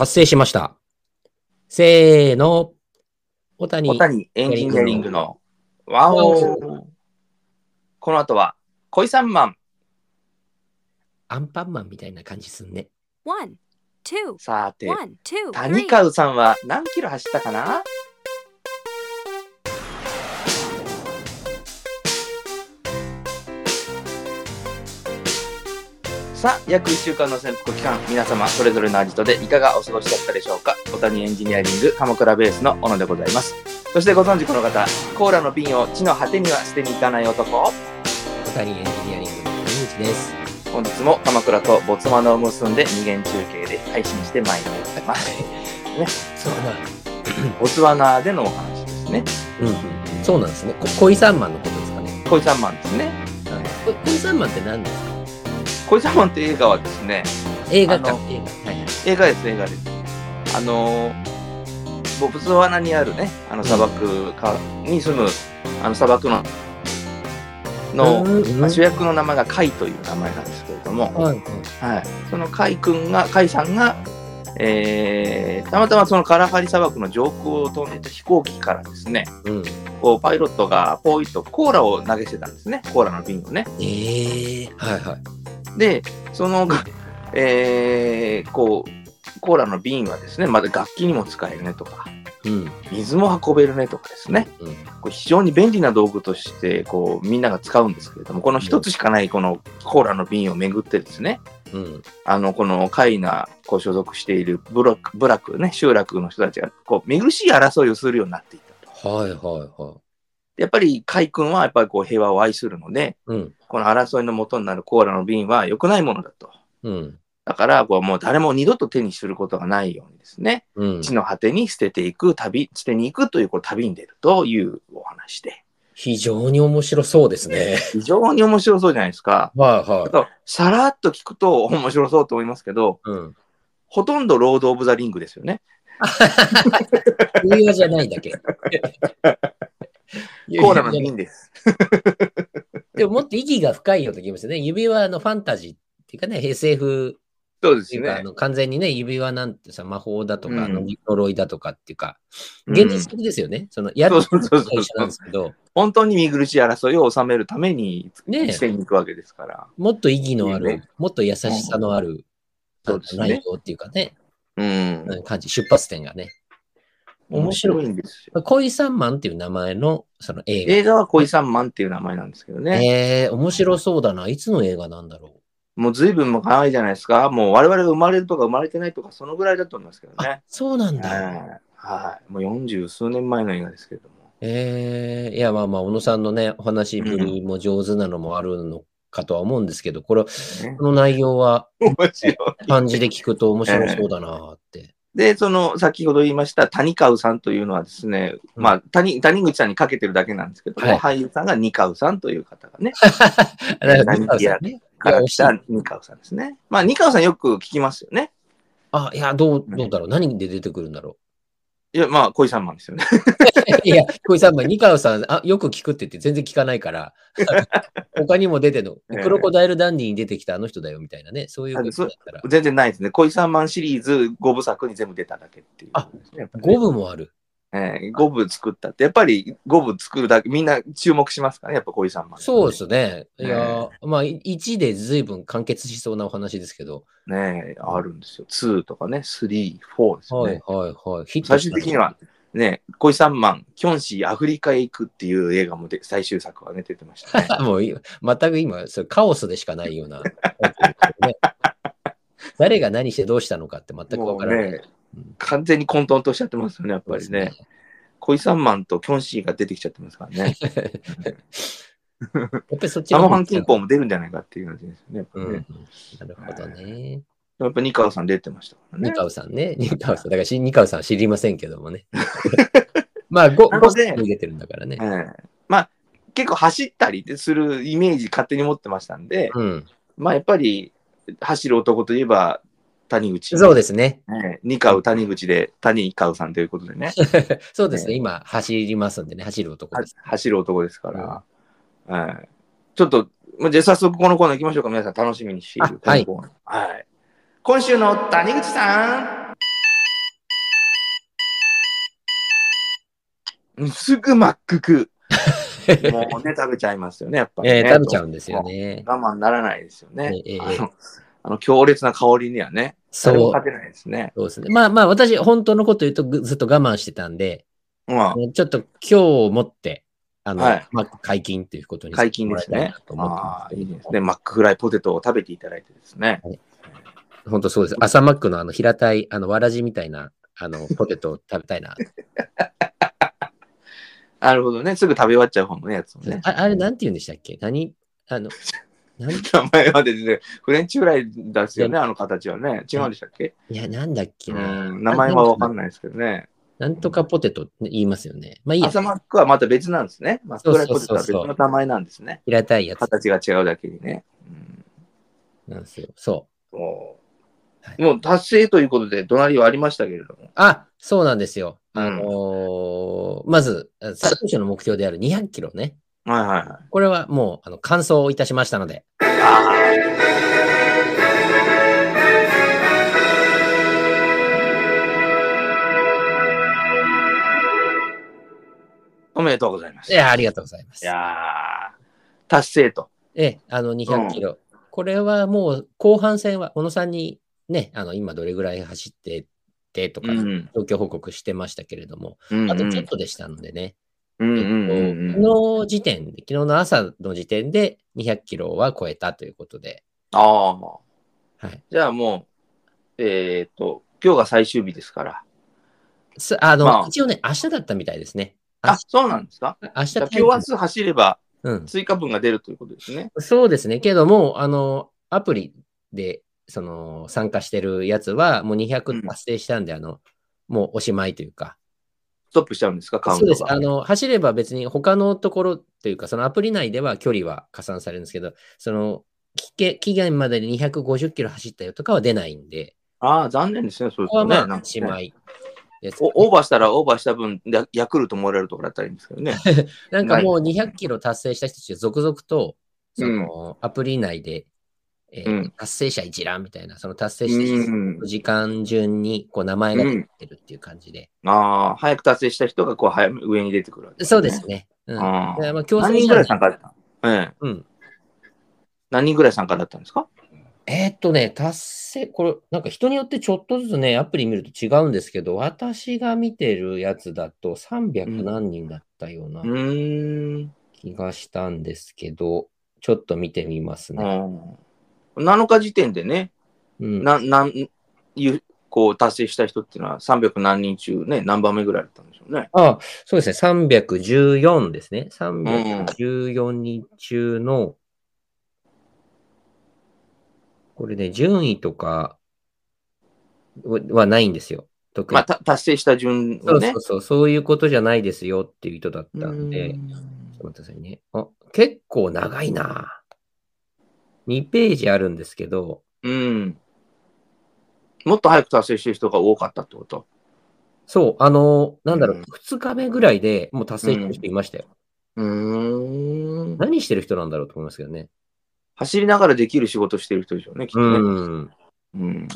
達成しました。せーの。小谷。小谷エンジニアリングのワオこの後は恋三万。アンパンマンみたいな感じすんね。さて、谷.川さんは何キロ走ったかな？さあ、約1週間の潜伏期間、皆様それぞれのアジトでいかがお過ごしだったでしょうか？小谷エンジニアリング鎌倉ベースの小野でございます。そしてご存知この方、コーラの瓶を地の果てには捨てに行かない男。小谷エンジニアリングの谷口です。本日も鎌倉とボツワナを結んで二元中継で配信してまいります。そうな。ボツワナでのお話ですね。うんうん。そうなんですね。こ恋三万のことですかね。恋三万ですね。こ恋三万って何ですか？恋三万って映画はですね、映画か。映画。はいはい。映画です、映画です。あのー、ボツワナにあるね、あの砂漠かに住む、あの砂漠の、の、うんまあ主役の名前がカイという名前なんですけれども、はいはい。はい、そのカイ君が、カイさんが、えーたまたまそのカラハリ砂漠の上空を飛んでいた飛行機からですね、うん。こうパイロットがポイッとコーラを投げてたんですね、コーラの瓶をね。ええはいはい。で、その、えーこう、コーラの瓶はですね、まだ楽器にも使えるねとか、うん。水も運べるねとかですね、うん。こう非常に便利な道具として、こう、みんなが使うんですけれども、この一つしかないこのコーラの瓶をめぐってですね、うん。あの、このカイナ、こう所属しているブラック、ブラックね、集落の人たちが、こう、見苦しい争いをするようになっていったと。はいはいはい。やっぱりカイ君はやっぱりこう平和を愛するので、うん。この争いの元になるコーラの瓶は良くないものだと。うん。だから、こうもう誰も二度と手にすることがないようにですね、うん。地の果てに捨てていく旅、捨てに行くというこう旅に出るというお話で、非常に面白そうですね。非常に面白そうじゃないですか。はいはあとさらっと聞くと面白そうと思いますけど、い。うん。ほとんどロード・オブ・ザ・リングですよね。指輪じゃないだけ。コーラの瓶です。でももっと意義が深いような気がしますね。指輪のファンタジーっていうかね、SF そうですっていうか、あね。の完全にね、指輪なんてさ、魔法だとか、うんあの呪いだとかっていうか、うん現実的ですよね。そのやるそうそうそうそうことは一緒なんですけど、本当に見苦しい争いを収めるためにねえ捨てに行くわけですから。もっと意義のある、いいねもっと優しさのある、そうですね内容っていうかね、うん。感じ、出発点がね。面白い。いんですよ。恋三万っていう名前のその映画。映画は恋三万っていう名前なんですけどね。えー、面白そうだな。いつの映画なんだろう。もう随分前じゃないですか。もう我々が生まれるとか生まれてないとか、そのぐらいだと思いますけどあね。、そうなんだ。はい。はい。もう四十数年前の映画ですけれども。えー、いや、まあまあ、小野さんのね、お話ぶりも上手なのもあるのかとは思うんですけど、これ、ねこの内容は面白い。漢字で聞くと面白そうだなって。で、その、先ほど言いました谷川さんというのはですね、うんまあ、谷、谷口さんにかけてるだけなんですけども、はい俳優さんが二川さんという方がね、だから、三河さんね。から来た二川さんですね。まあ、二川さんよく聞きますよね。あ、いや、どう、どうだろう。何で出てくるんだろいや、まあ、恋三万ですよね。う。いや、小井さん、二河さん、あ、よく聞くって言って全然聞かないから、他にも出てんの、ええクロコダイルダンディに出てきたあの人だよみたいなね、そういうことだったら。全然ないですね。恋三万シリーズ5部作に全部出ただけっていう、ね。やっぱりね五部もある。ええ、5部作ったって、やっぱり5部作るだけ、みんな注目しますからね、やっぱ恋三万。そうですね。いえや、まあ、1で随分完結しそうなお話ですけど。ねえ、あるんですよ。2とかね、3、4ですよね。はいはいはい。ヒット最終的には、ね、恋三万、キョンシーアフリカへ行くっていう映画もで最終作がね、出てましたね。もうい全く今、それカオスでしかないような。ね誰が何してどうしたのかって全くわからない。ねうん、完全に混沌としちゃってますよね、やっぱりそうでね。恋三万とキョンシーが出てきちゃってますからね。やっぱりそっちサの方モハン金峰も出るんじゃないかっていう感じですよね。やっぱうん。ねなるほどね。やっぱ二川さん出てましたからね。ニカウさんね。ニカウさん。だからし、ニカウさん知りませんけどもね。まあ、5、なので5に出てるんだからね。ええまあ、結構走ったりするイメージ勝手に持ってましたんで、うん。まあやっぱり走る男といえば、谷口。そうですね。二、カウ、谷口で、谷一ウさんということでね。そうですね、今、走りますんでね、走る男です。走る男ですから。はい、ちょっと、じゃあ早速このコーナー行きましょうか。皆さん楽しみにしている。はい、今週の谷口さん。すぐマック食。もうね、食べちゃいますよね、やっぱり、ね。えー食べちゃうんですよね。我慢ならないですよね。ええええあのあの強烈な香りにはね、そう。勝てないですね。そうですね。まあまあ、私、本当のこと言うとぐずっと我慢してたんで、うん、ちょっと今日をもって、あの、はいまあ、解禁ということに解禁ですねああ、いいですね。マックフライポテトを食べていただいてですね。本当そうです。朝マックのあの平たい、あの、わらじみたいな、あの、ポテトを食べたいな。なるほどね。すぐ食べ終わっちゃう方のやつもね。ああれ、なんて言うんでしたっけ？何？あの、なん名前はですね、フレンチフライですよね、あの形はね。違うんでしたっけ？いや、なんだっけうな。ん名前はわかんない。ですけどね。なんとかポテトって言いますよね。まあいいや。朝マックはまた別なんですね。マックフライポテトは別の名前なんですね。平たいやつ形が違うだけにね。うんなんですよ。そう。もはうもう達成ということで、隣はありましたけれども。あ、そうなんですよ。うんあのーまず、最初の目標である200キロね。はいはいはい。これはもう、あの、完走いたしましたので。おめでとうございます。いや、ありがとうございます。いやー達成と。ええ、あの、200キロ。これはもう、後半戦は、小野さんにね、あの、今どれぐらい走っててとか、うん状況報告してましたけれども、うんあとちょっとでしたのでね、うんえっうんうんうんと昨日時点で、昨日の朝の時点で200キロは超えたということで、ああ。はい。じゃあもう、えっ、と、今日が最終日ですから。すあの、まあ一応ね、明日だったみたいですね。あ、そうなんですか？明日今日明日走ればうん。追加分が出るということですね。そうですね。けども、あの、アプリで、その、参加してるやつは、もううん200達成したんで、あの、もうおしまいというか、ストップしちゃうんですか？カウンそうです。あの、走れば別に他のところというか、そのアプリ内では距離は加算されるんですけど、その、期限までに250キロ走ったよとかは出ないんで、ああ、残念ですね。そうですね。ここはまあ、おしまいオーバーしたらオーバーした分、ヤヤクルトもらえるところだったらいいんですけどね。なんかもう200キロ達成した人たちが続々と、その、アプリ内で、えーうん達成者一覧みたいな、その達成した人時間順にこう名前が出てるっていう感じで。ああ、早く達成した人がこう早め上に出てくるわけそうです。ね。うん。あまあ、何人ぐらい参加だったの？ええ。うん。何人ぐらい参加だったんですか？えーっとね、達成、これ、なんか人によってちょっとずつね、アプリ見ると違うんですけど、私が見てるやつだと300何人だったような。気がしたんですけど、ちょっと見てみますね。うん7日時点でね、うん、ななんいうこう達成した人っていうのは300何人中ね、何番目ぐらいだったんでしょうね。あそうですね、314ですね。314人中の、これね、順位とかははないんですよ。特に。まあ、た達成した順をねそうそう。そう、そういうことじゃないですよっていう人だったんで、ちょっと待ってくださいね。あ、結構長いな。2ページあるんですけど、うん。もっと早く達成してる人が多かったってこと？そう、あの、なんだろう、うん2日目ぐらいでもう達成してる人いましたよ。うーん。何してる人なんだろうと思いますけどね。走りながらできる仕事してる人でしょうね、きっとね。うん。うん。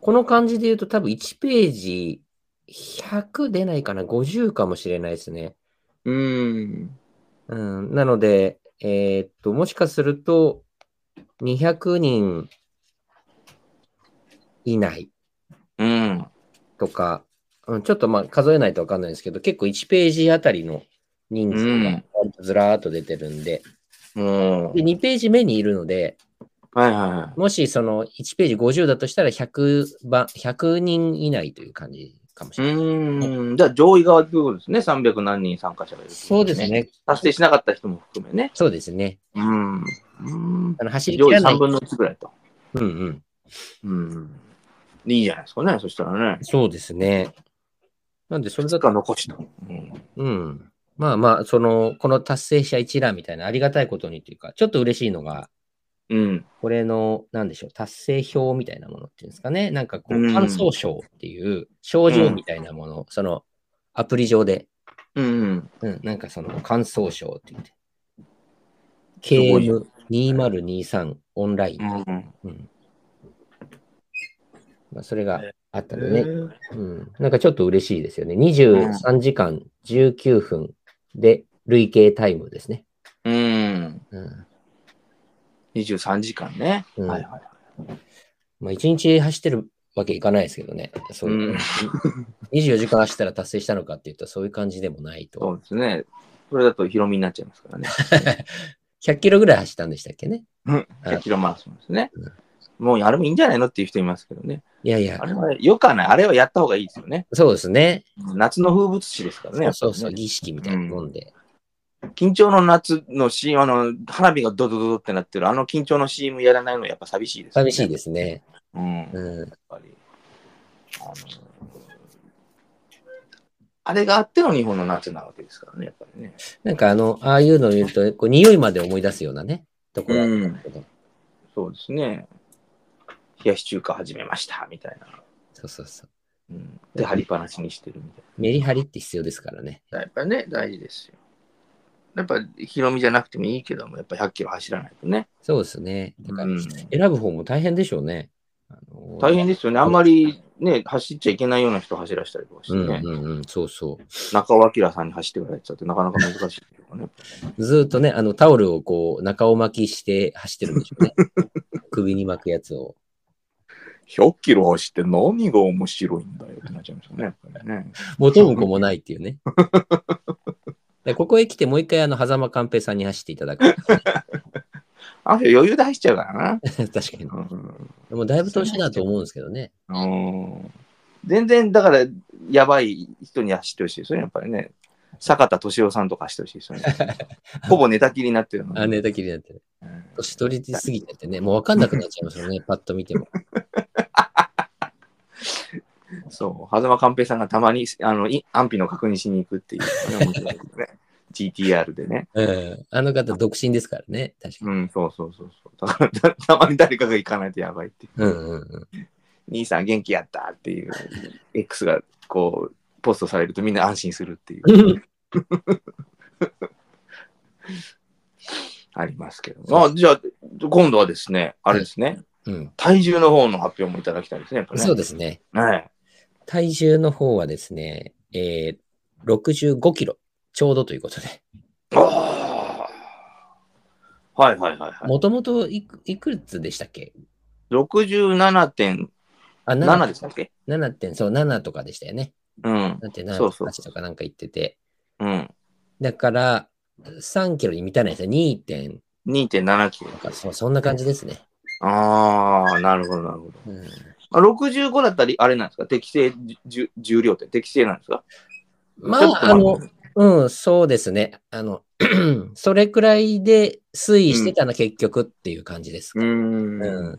この感じで言うと多分1ページ100出ないかな、50かもしれないですね。うん。うん、なので、えーっと、もしかすると、200人以内うん。とか、うん、ちょっとまあ数えないとわかんないですけど、結構1ページあたりの人数がずらーっと出てるんで、もで2ページ目にいるので、う、はいはいはい。もしその1ページ50だとしたら100番、100人以内という感じかもしうれない。ーん。じゃあ上位側ということですね。300何人参加者がいる、そうです。ね。達成しなかった人も含めね。そうですね。うん。うんあの走り上位切らない3。分の1ぐらいと。うんうん。うん。いいじゃないですかね。そしたらね。そうですね。なんで、それだ2と、日残しと。うん。うん。まあまあ、その、この達成者一覧みたいなありがたいことにというか、ちょっと嬉しいのが、うん。これの、なんでしょう、達成表みたいなものっていうんですかね。なんかこう、うん感想賞っていう症状みたいなもの、その、アプリ上で、うん。うん、なんかその、感想賞って言って、ごい KM2023 オンライン。うん。うんまあ、それがあったんでね。うん。なんかちょっと嬉しいですよね。23時間19分で累計タイムですね。うん。うん。23時間ね。うんはいはい。まあ、1日走ってるわけいかないですけどね。そういううん 24時間走ったら達成したのかっていうと、そういう感じでもないそと。うですね。それだとヒロミになっちゃいますからね。100キロぐらい走ったんでしたっけね。うん。100キロマラソンですね。もうあれもいいんじゃないのっていう人いますけどね。いやいやあ、れはよくはない。あれはやった方がいいですよね。そうですね。夏の風物詩ですからね。そうそう儀式みたいなもんで。緊張の夏のシーン、あの、花火がドドドドってなってる、あの緊張の CM やらないのやっぱ寂しいです、寂しいですね。うん。やっうん。ぱり。あのあれがあっての日本の夏なわけですからね、やっぱりね。なんかあの、ああいうのを見ると、こう匂いまで思い出すようなね、ところあけど。そうですね。冷やし中華始めました、みたいな。そうそうそう。うん、で、張りっぱなしにしてるみたいメリハリって必要ですからね。な。やっぱりね、大事ですよ。やっぱ、ヒロミじゃなくてもいいけども、やっぱ100キロ走らないとね。そうですね。だからうん選ぶ方も大変でしょうね。あの大変ですよね。あんまりね、走っちゃいけないような人走らせたりとかしてうんね。うんうん、そうそう。中尾明さんに走ってくれって言ってなかなか難しいいうかね。ずーっとね、あのタオルをこう、中を巻きして走ってるんでしょうね。首に巻くやつを。100キロ走って何が面白いんだよってなっちゃいますよね。ね 元も子もないっていうね。でここへ来てもう一回あの、狭間寛平さんに走っていただく。あの人余裕で走っちゃうからな。確かに。うんでもだいぶ年だと思うんですけどね。うん全然、だから、やばい人に走ってほしいですよね、やっぱりね。坂田敏夫さんとか走ってほしいですよね。ほぼ寝たきりになってるのに。あ、寝たきりになってる。うん年取りすぎててね、もう分かんなくなっちゃいますよね、パッと見ても。そう、狭間寛平さんがたまにあのい安否の確認しに行くっていうね。GTR でね。うん。あの方、独身ですからね、確かに。うん、そうそうそうそう。だからたたまに誰かが行かないとやばいっていう。うんうんうん。兄さん元気やったっていう X がこうポストされるとみんな安心するっていう。ありますけど。あじゃあ、今度はですね、あれですね、うん、体重の方の発表もいただきたいですね、ね。そうですね。はい。体重の方はですね、えー、65キロ、ちょうどということで。ああ。はいはいはいはい。もともといくいくつでしたっけ？67.7あ、7でしたっけ？7点、そう、7とかでしたよね。うん。7.7そうそう8とかなんか言ってて。うん。だから、3キロに満たないですよ。2. 点2.7キロ。とかそ、そんな感じですね。ああ、なるほどなるほど。うん、あ65だったり、あれなんですか？適正重重量って適正なんですか？まあ、あの、うん、そうですね。あの、それくらいで推移してたの、結局っていう感じです。うーんうん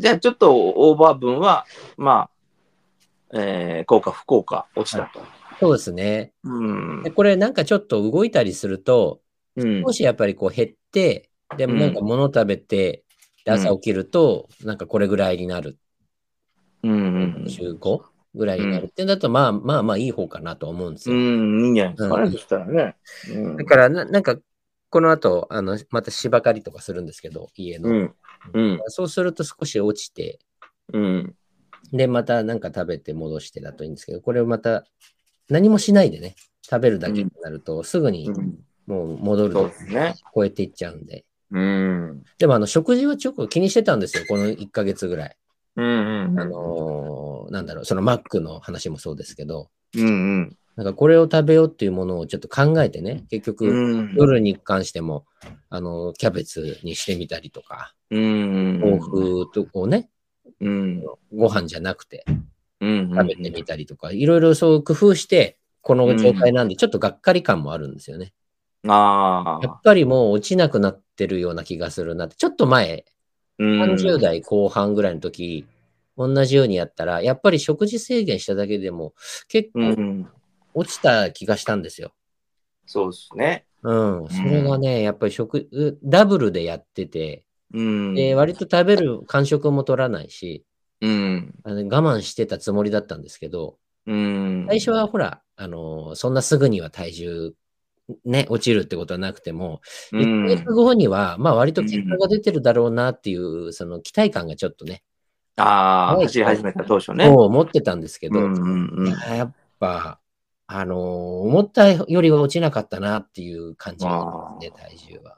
じゃあちょっとオーバー分は、まあ、えー、効果不効果落ちたと。そうですね。うんで。これなんかちょっと動いたりすると、うん少しやっぱりこう減って、でもなんか物食べて、で朝起きると、なんかこれぐらいになる。うんうん15ぐらいになるってだと、まあまあまあいい方かなと思うんですうよ。ん、いいんじゃないですかそしたらね。うんだからな、なんか、この後、あの、また芝刈りとかするんですけど、家の。うん。うん。そうすると少し落ちて、うん。で、またなんか食べて戻してだといいんですけど、これをまた何もしないでね、食べるだけになると、すぐにもう戻るとね。超えていっちゃうんで。うん。でも、あの、食事はちょっと気にしてたんですよ、この1ヶ月ぐらい。うんうん。あのーなんだろう、そのマックの話もそうですけど、うんうん。なんかこれを食べようっていうものをちょっと考えてね、結局、うん。夜に関しても、あの、キャベツにしてみたりとか、うん。豆腐とこうね、うん。ご飯じゃなくてうん。食べてみたりとか、いろいろそう工夫して、この状態なんで、ちょっとがっかり感もあるんですよね。ああ。やっぱりもう落ちなくなってるような気がするなって、ちょっと前、30代後半ぐらいの時、同じようにやったら、やっぱり食事制限しただけでも結構ん。落ちた気がしたんですよ。そうですね。うん。それがね、やっぱり食、うダブルでやってて、うん。で、割と食べる間食も取らないし、うん。あの我慢してたつもりだったんですけど、うん。最初はほら、あのーそんなすぐには体重、ね、落ちるってことはなくても、う1ヶ月ん。後には、まあ割と結果が出てるだろうなっていう、その期待感がちょっとね、ああ、はい走り始めた当初ね。そう思ってたんですけど、うんうんうん。やっぱ、あのー思ったよりは落ちなかったなっていう感じがしますね、体重は。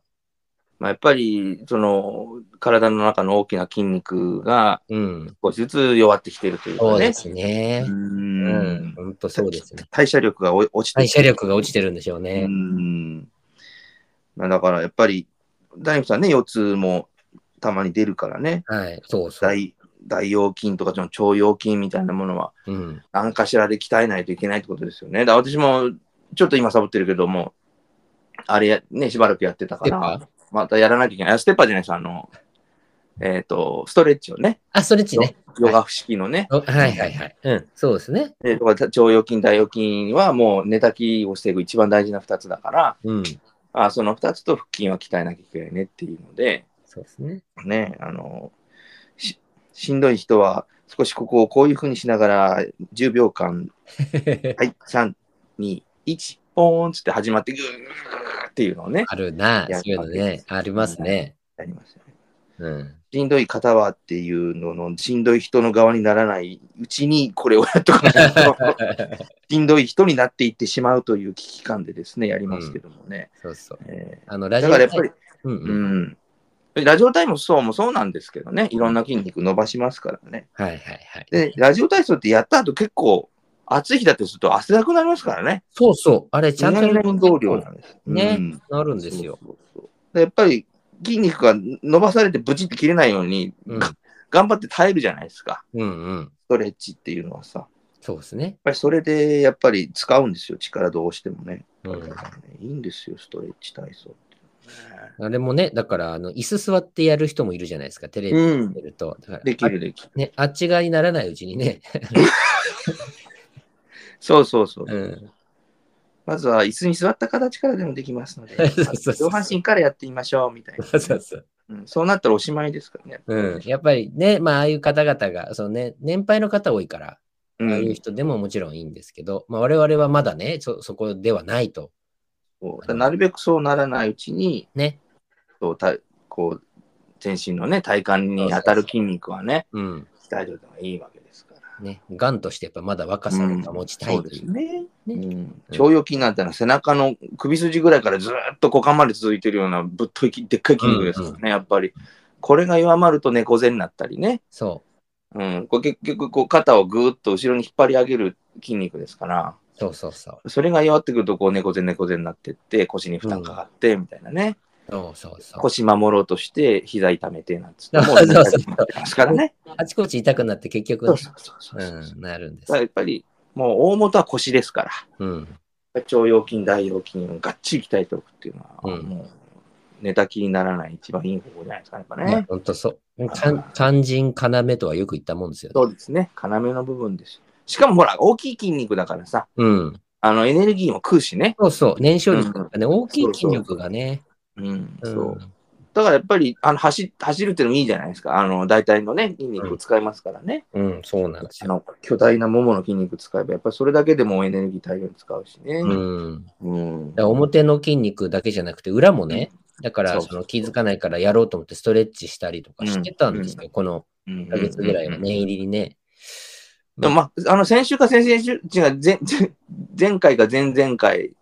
まあ、やっぱり、その、体の中の大きな筋肉がうん。少しずつ弱ってきてるというかね。そうですねう。うんん。本当そうですね。代謝力がお落ちて代謝力が落ちてるんでしょううね。ん。まあだからやっぱり、ダニクさんね、腰痛もたまに出るからね。はい。そうそう。大大腰筋とかその腸腰筋みたいなものはうん。何かしらで鍛えないといけないってことですよね。だ私もちょっと今サボってるけども、あれやね、しばらくやってたから、またやらなきゃいけない。あステッパーじゃないです、あの、えっ、と、ストレッチをね、あ、ストレッチね。ヨガ式のね、おはいはいはい。うん。そうですね。でとか腸腰筋、大腰筋はもう寝たきを防ぐ一番大事な2つだから、うん。あその2つと腹筋は鍛えなきゃいけないねっていうので、そうですね。ね、あの、ししんどい人は少しここをこういうふうにしながら10秒間、はい、3、2、1、ポーンつって始まってグーっていうのをね、あるな。やそういうのね。ありますね。やりますよね。うん。しんどい方はっていうのの、しんどい人の側にならないうちにこれをやっとかないと、しんどい人になっていってしまうという危機感でですね、やりますけどもね。そうそう。えあの、ラージオだからやっぱり、うんううん。ん。ラジオ体操もそうなんですけどね、いろんな筋肉伸ばしますからね。はいはいはい。で、ラジオ体操ってやった後結構暑い日だってすると汗だくなりますからね。そうそう。あれ、ちちゃんとな運動量なんです。ねうんなるんですよ。そうそうそうでやっぱり筋肉が伸ばされてブチって切れないように、うんが頑張って耐えるじゃないですか。うんうん。ストレッチっていうのはさ。やっそうですね。ぱりそれでやっぱり使うんですよ。力どうしてもね。うんいいんですよ、ストレッチ体操って。あれもね、だから、あの、椅子座ってやる人もいるじゃないですか、テレビうん見てると。だからできるできる。あね、あっち側にならないうちにね。そうそうそう。うん。まずは椅子に座った形からでもできますので、上半身からやってみましょうみたいな。そうそうそう。うんそうなったらおしまいですからね。うん。やっぱりね、まあ、ああいう方々が、そのね、年配の方多いから、うああいうん人でももちろんいいんですけど、まあ、我々はまだね、そ、そこではないと。そうなるべくそうならないうちに、ね。そうたこう全身のね、体幹に当たる筋肉はね、うん。鍛えておいた方がいいわけ。ね。がんとしてやっぱまだ若さを保ちたいそうです。ね。ねうん腸腰筋なんてのは背中の首筋ぐらいからずーっと股間まで続いてるようなぶっといきでっかい筋肉ですからね、やっぱり。これが弱まると猫背になったりね。そうん、これ結局こう肩をぐーっと後ろに引っ張り上げる筋肉ですから、う。そうそうそう。それが弱ってくるとこう猫背猫背になってって腰に負担かかってみたいなね。そうそうそう。腰守ろうとして膝痛めてなんつってもそうそうそうますからね。あちこち痛くなって結局ね、そうそうそうそう。うん、なるんです。やっぱりもう大元は腰ですから。うん。腸腰筋、大腰筋をがっちり鍛えておくっていうのは、うんもう寝たきりにならない一番いい方法じゃないですかね。やっぱまあね。本当そう。肝心要とはよく言ったもんですよね。そうですね。要の部分です。しかもほら、大きい筋肉だからさ、うん。あのエネルギーも食うしね。そうそう。燃焼力がね、大きい筋力がね。うん、うんそう。だからやっぱりあの走走るっていうのもいいじゃないですか。あの大体のね、筋肉を使いますからね。うん、そうなんですよ。あの巨大なももの筋肉使えば、やっぱりそれだけでもエネルギー大量に使うしね。うん。うん表の筋肉だけじゃなくて、裏もね、だからその気づかないからやろうと思ってストレッチしたりとかしてたんですよ。この1 1ヶ月ぐらいは念入りにね。でもまあ、あの、先週か先々週、違う、前、前前回か前々回、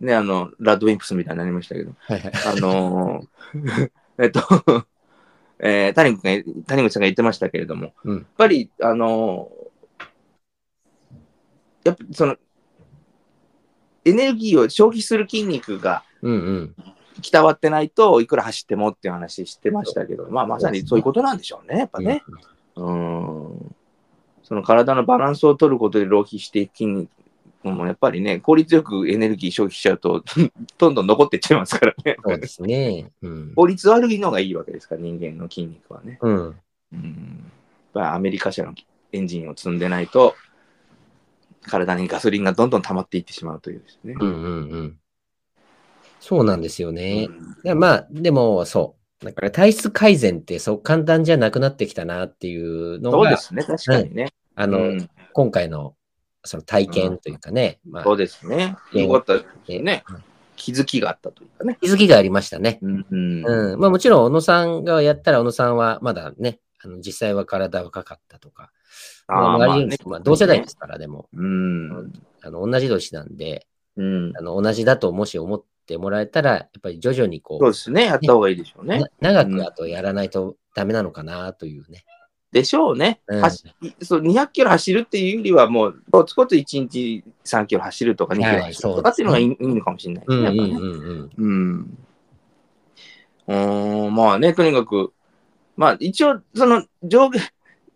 ね、あの、ラッドウィンプスみたいになりましたけど、はいはい。あのー えっと、えー谷口が、谷口さんが言ってましたけれども、うん。やっぱり、あのーやっぱその、エネルギーを消費する筋肉がうんうん。鍛わってないといくら走ってもっていう話してましたけど、まあ、まさにそういうことなんでしょうね、やっぱね。うん。その体のバランスを取ることで浪費していく筋肉もやっぱりね、効率よくエネルギー消費しちゃうと、どんどん残っていっちゃいますからね。そうですね。うん。効率悪いのがいいわけですから、人間の筋肉はね。うん。うん、やっぱりアメリカ車のエンジンを積んでないと、体にガソリンがどんどん溜まっていってしまうというですね。うんうんうん。そうなんですよね。うんでまあ、でも、そう。だから体質改善ってそう簡単じゃなくなってきたなっていうのが、そうですね、確かにね。あの、うん今回のその体験というかね、まあそうですね。うんよかったですねうん。気づきがあったというかね。気づきがありましたね。うんうんうん。まあもちろん、小野さんがやったら、小野さんはまだね、あの実際は体若かったとか、あまあーまあねまあ同世代ですから、でも、うん。あの同じ年なんで、うん。あの同じだともし思ってもらえたら、やっぱり徐々にこう、そうですね。やった方がいいでしょうねな。長くあとやらないとダメなのかなというね。でしょうね。うん走そう200キロ走るっていうよりは、もう、コツコツ1日3キロ走るとか2キロはい走るとかっていうのがいい,、いいのかもしれないですね。うんうんうんうん。まあね、とにかく、まあ一応、その上限、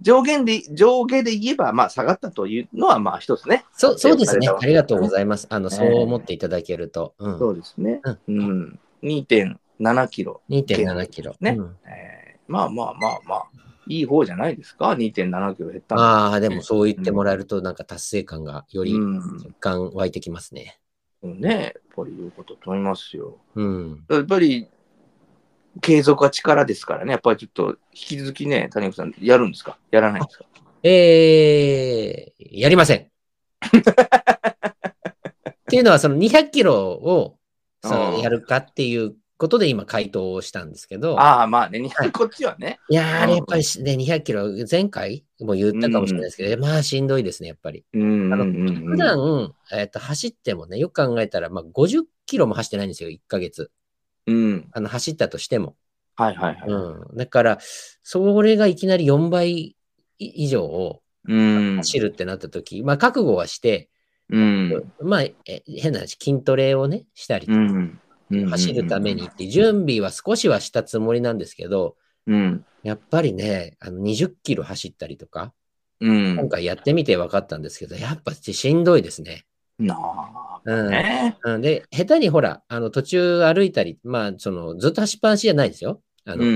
上限で、上下で言えば、まあ下がったというのは、まあ一つね。そうそうですね。ありがとうございます。あの、ねそう思っていただけると。うん。そうですね。ううん。2.7キロ。2.7キロ。ねうんえーまあまあまあまあ、いい方じゃないですか？2.7キロ減ったのああ、でもそう言ってもらえると、なんか達成感がよりうん。若干湧いてきますね。そうね、やっぱりいうことと思いますよ。うん。やっぱり、継続は力ですからね。やっぱりちょっと、引き続きね、谷口さん、やるんですか？やらないんですか？えー、やりません。っていうのは、その200キロをそのうんやるかっていうことで今回答をしたんですけど、ああ、まあね、200こっちはね。いやー、やっぱりしね、200キロ、前回も言ったかもしれないですけど、まあしんどいですね、やっぱり。うんあのうんうん普段、えっと走ってもね、よく考えたら、まあ、50キロも走ってないんですよ、1ヶ月。うん。あの走ったとしても。はいはいはい。うん。だから、それがいきなり4倍以上をうん。走るってなった時、まあ、覚悟はして、うん。まあ、え変な話、筋トレをね、したりとか、うん。うん走るためにって、準備は少しはしたつもりなんですけど、うん。やっぱりね、あの20キロ走ったりとか、うん。今回やってみて分かったんですけど、やっぱしんどいですね。なあ。うん。ねうんで、下手にほら、あの途中歩いたり、まあ、そのずっと走っぱなしじゃないですよ。あのうんう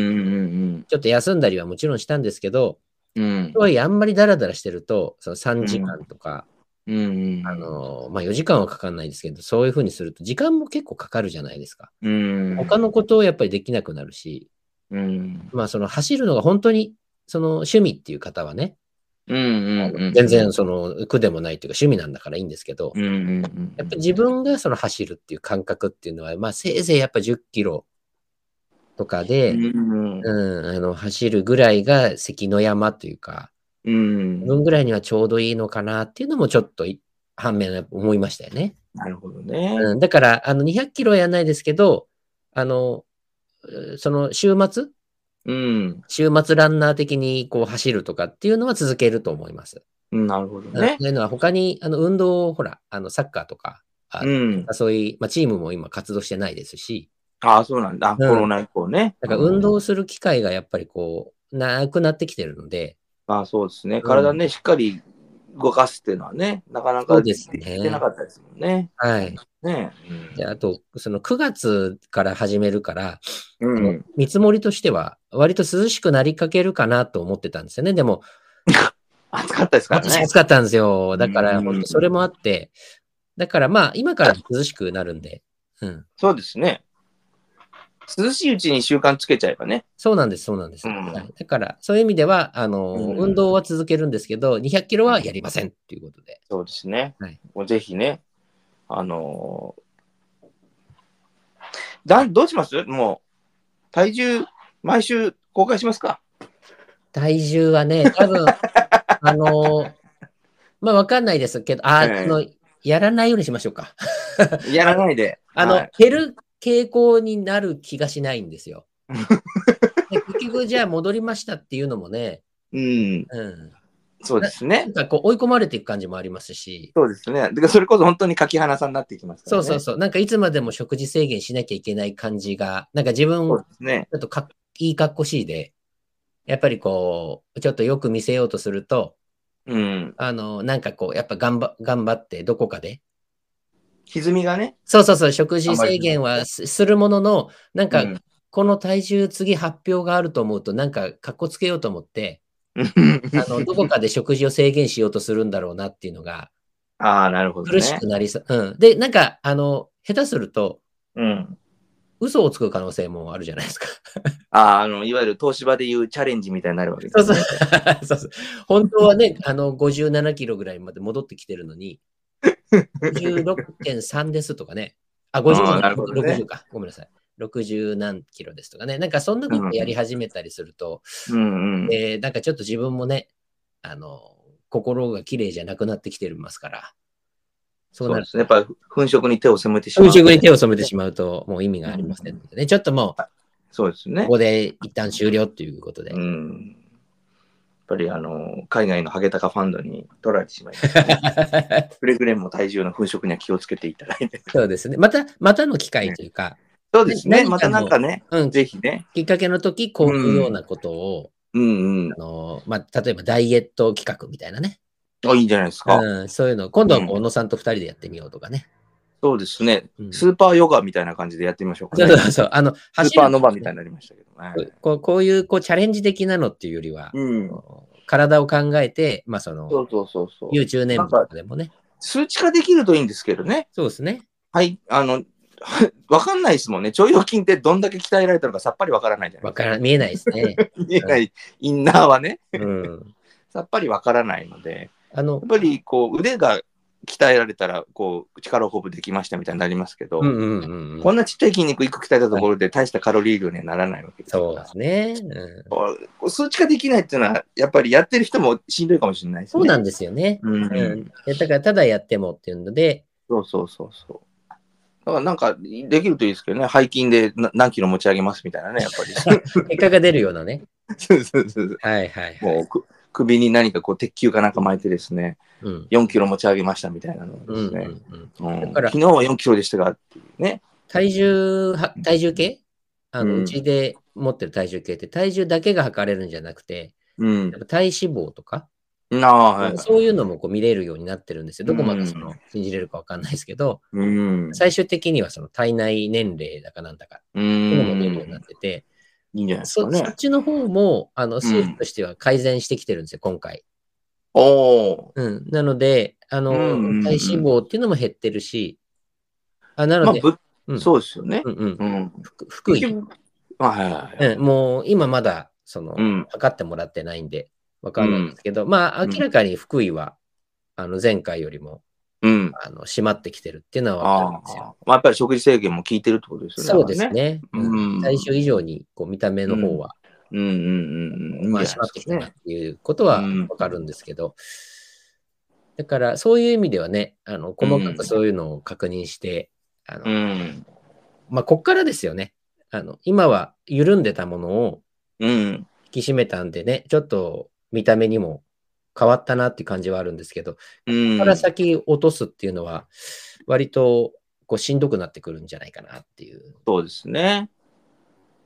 んちょっと休んだりはもちろんしたんですけど、うん。あんまりダラダラしてると、その3時間とか、うん。あの、まあ4時間はかかんないですけど、そういうふうにすると時間も結構かかるじゃないですか。うん。他のことをやっぱりできなくなるし、うん。まあその走るのが本当にその趣味っていう方はね、うんうんうん。全然その苦でもないっていうか趣味なんだからいいんですけど、うんうんうん。やっぱ自分がその走るっていう感覚っていうのは、まあせいぜいやっぱ10キロとかで、うんうん、あの走るぐらいが関の山というか、うん。ぐらいにはちょうどいいのかなっていうのもちょっとい反面思いましたよね。なるほどね。うん、だから、あの200キロはやらないですけど、あの、うその週末？うん。週末ランナー的にこう走るとかっていうのは続けると思います。なるほどうんねと。いうのは他にあの運動を、ほら、あのサッカーとか、あうん。そういう、まあ、チームも今活動してないですし、ああ、そうなんだ。コうんロナ以降ね。だから運動する機会がやっぱりこう、なくなってきてるので、まあそうですね。体ね、しっかり動かすっていうのはね、なかなかですねできてなかったですもんね。はい。ね。であと、その9月から始めるから、うん。うん。見積もりとしては、割と涼しくなりかけるかなと思ってたんですよね。でも、暑かったですからね。私暑かったんですよ。だから、それもあって、だからまあ、今から涼しくなるんで、うん。そうですね。涼しいうちに習慣つけちゃえばね。そうなんです、そうなんです。うんはいだから、そういう意味では、あの、うん運動は続けるんですけど、200キロはやりませんっていうことで。そうですね。はいもうぜひね、あのーだどうします？もう、体重、毎週公開しますか？体重はね、多分、あの、まあ、わかんないですけど、あ、ええあの、やらないようにしましょうか。やらないで。あの、はい減る傾向になる気がしないんですよ。で 結局、じゃあ戻りましたっていうのもね、うん、うん。そうですねなん。かこう追い込まれていく感じもありますし、そうですね。だからそれこそ本当に柿花さんになっていきますからね。そうそうそう、なんかいつまでも食事制限しなきゃいけない感じが、なんか自分、そうち。ょっとかっいいかっこしいで、やっぱりこう、ちょっとよく見せようとすると、うん。あの、なんかこう、やっぱ頑張頑張ってどこかで、歪みがね。そうそうそう、食事制限はすするものの、なんか、うんこの体重次発表があると思うと、なんか、かっこつけようと思って、あの、どこかで食事を制限しようとするんだろうなっていうのが、ああ、なるほどね。苦しくなりそう。うん。で、なんか、あの、下手すると、うん。嘘をつく可能性もあるじゃないですか。ああ、あの、いわゆる東芝でいうチャレンジみたいになるわけですね。そうそう。そうそう本当はね、あの、57キロぐらいまで戻ってきてるのに、56.3ですとかね。あ、50あーなるほどね60か。ごめんなさい。60何キロですとかね、なんかそんなことやり始めたりすると、うんうん。えーなんかちょっと自分もね、あの、心が綺麗じゃなくなってきてますから、そなるそううですね。やっぱり粉飾に手を染めてしまう。粉飾に手を染めてしまうと、もう意味がありませんのでね、ちょっともう、そうですねこ。こで一旦終了ということで。うん。やっぱりあの、海外のハゲタカファンドに取られてしまいました、ね。くれぐれも体重の粉飾には気をつけていただいて。そうですね。また、またの機会というか、そうですね。またなんかね、うん、ぜひね。きっかけの時、こういうようなことを、うんうんあ。のまあ、例えばダイエット企画みたいなね、あ、いいんじゃないですか。うん、そういうの、今度は小野さんと二人でやってみようとかね。そうですねう。んスーパーヨガみたいな感じでやってみましょうかそうね。そうそう、あの、ス走ーパーノバみたいいになりましたけどね。こうこういうこうチャレンジ的なのっていうよりは、うん。体を考えて、まあその、そうそうそうそう。YouTube 年部とかでもね、数値化できるといいんですけどね。そうですね。はい。あの、わかんないですもんね。腸腰筋ってどんだけ鍛えられたのかさっぱりわからないじゃないわからん、見えないですね。見えないインナーはね、うん。さっぱりわからないので、あのやっ、ぱりこう腕が鍛えられたら、こう力をほぼできましたみたいになりますけど、うんうんうんうん。こんなちっちゃい筋肉一個鍛えたところで大したカロリー量にはならないわけですからそうですね。うん数値化できないっていうのは、やっぱりやってる人もしんどいかもしれないですね。そうなんですよね。うんうん。だから、ただやってもっていうので、そうそうそうそう。だからなんかできるといいですけどね、背筋でな何キロ持ち上げますみたいなね、やっぱり。結果が出るようなね。そうそうそうはいはいはい。もうく首に何かこう鉄球かなんか巻いてですね、うん。4キロ持ち上げましたみたいなのをうんうんですね、うん、うんだから昨日は4キロでしたがね。体重は、体重計あの、うんうちで持ってる体重計って体重だけが測れるんじゃなくて、うんやっ。ぱ体脂肪とか、なあ、はいはい。そういうのもこう見れるようになってるんですよ。どこまでそのうん信じれるかわかんないですけど、うん。最終的にはその体内年齢だかなんだか、う。そういうのも見れるようになってて、いいんじゃないですそかね。そっちの方も、あの、数値としては改善してきてるんですよ、今回。おおうん。なので、あの、うんうんうん体脂肪っていうのも減ってるし、あなー。まあので、ぶうんそうですよね。うんうん。うん。福福井、あはいはいはい。うん、もう今まだ、その、うん。測ってもらってないんで、わかんないんですけど、まあ、うん明らかに福井は、あの、前回よりも、うん。あの、締まってきてるっていうのはわかるんああですよ。。まあ、やっぱり食事制限も効いてるってことですよね。そうですだから。ね。うん体重以上に、こう、見た目の方は、うんうんうんうん。まあ、んじゃ締まってきたなっていうことはうんわかるんですけど、だから、そういう意味ではね、あの、細かくそういうのを確認して、あの、うん。まあ、こっからですよね。あの、今は緩んでたものをうん。引き締めたんでね、ちょっと見た目にも変わったなっていう感じはあるんですけど、うん。ここから先落とすっていうのは、割とこうしんどくなってくるんじゃないかなっていう。そうですね。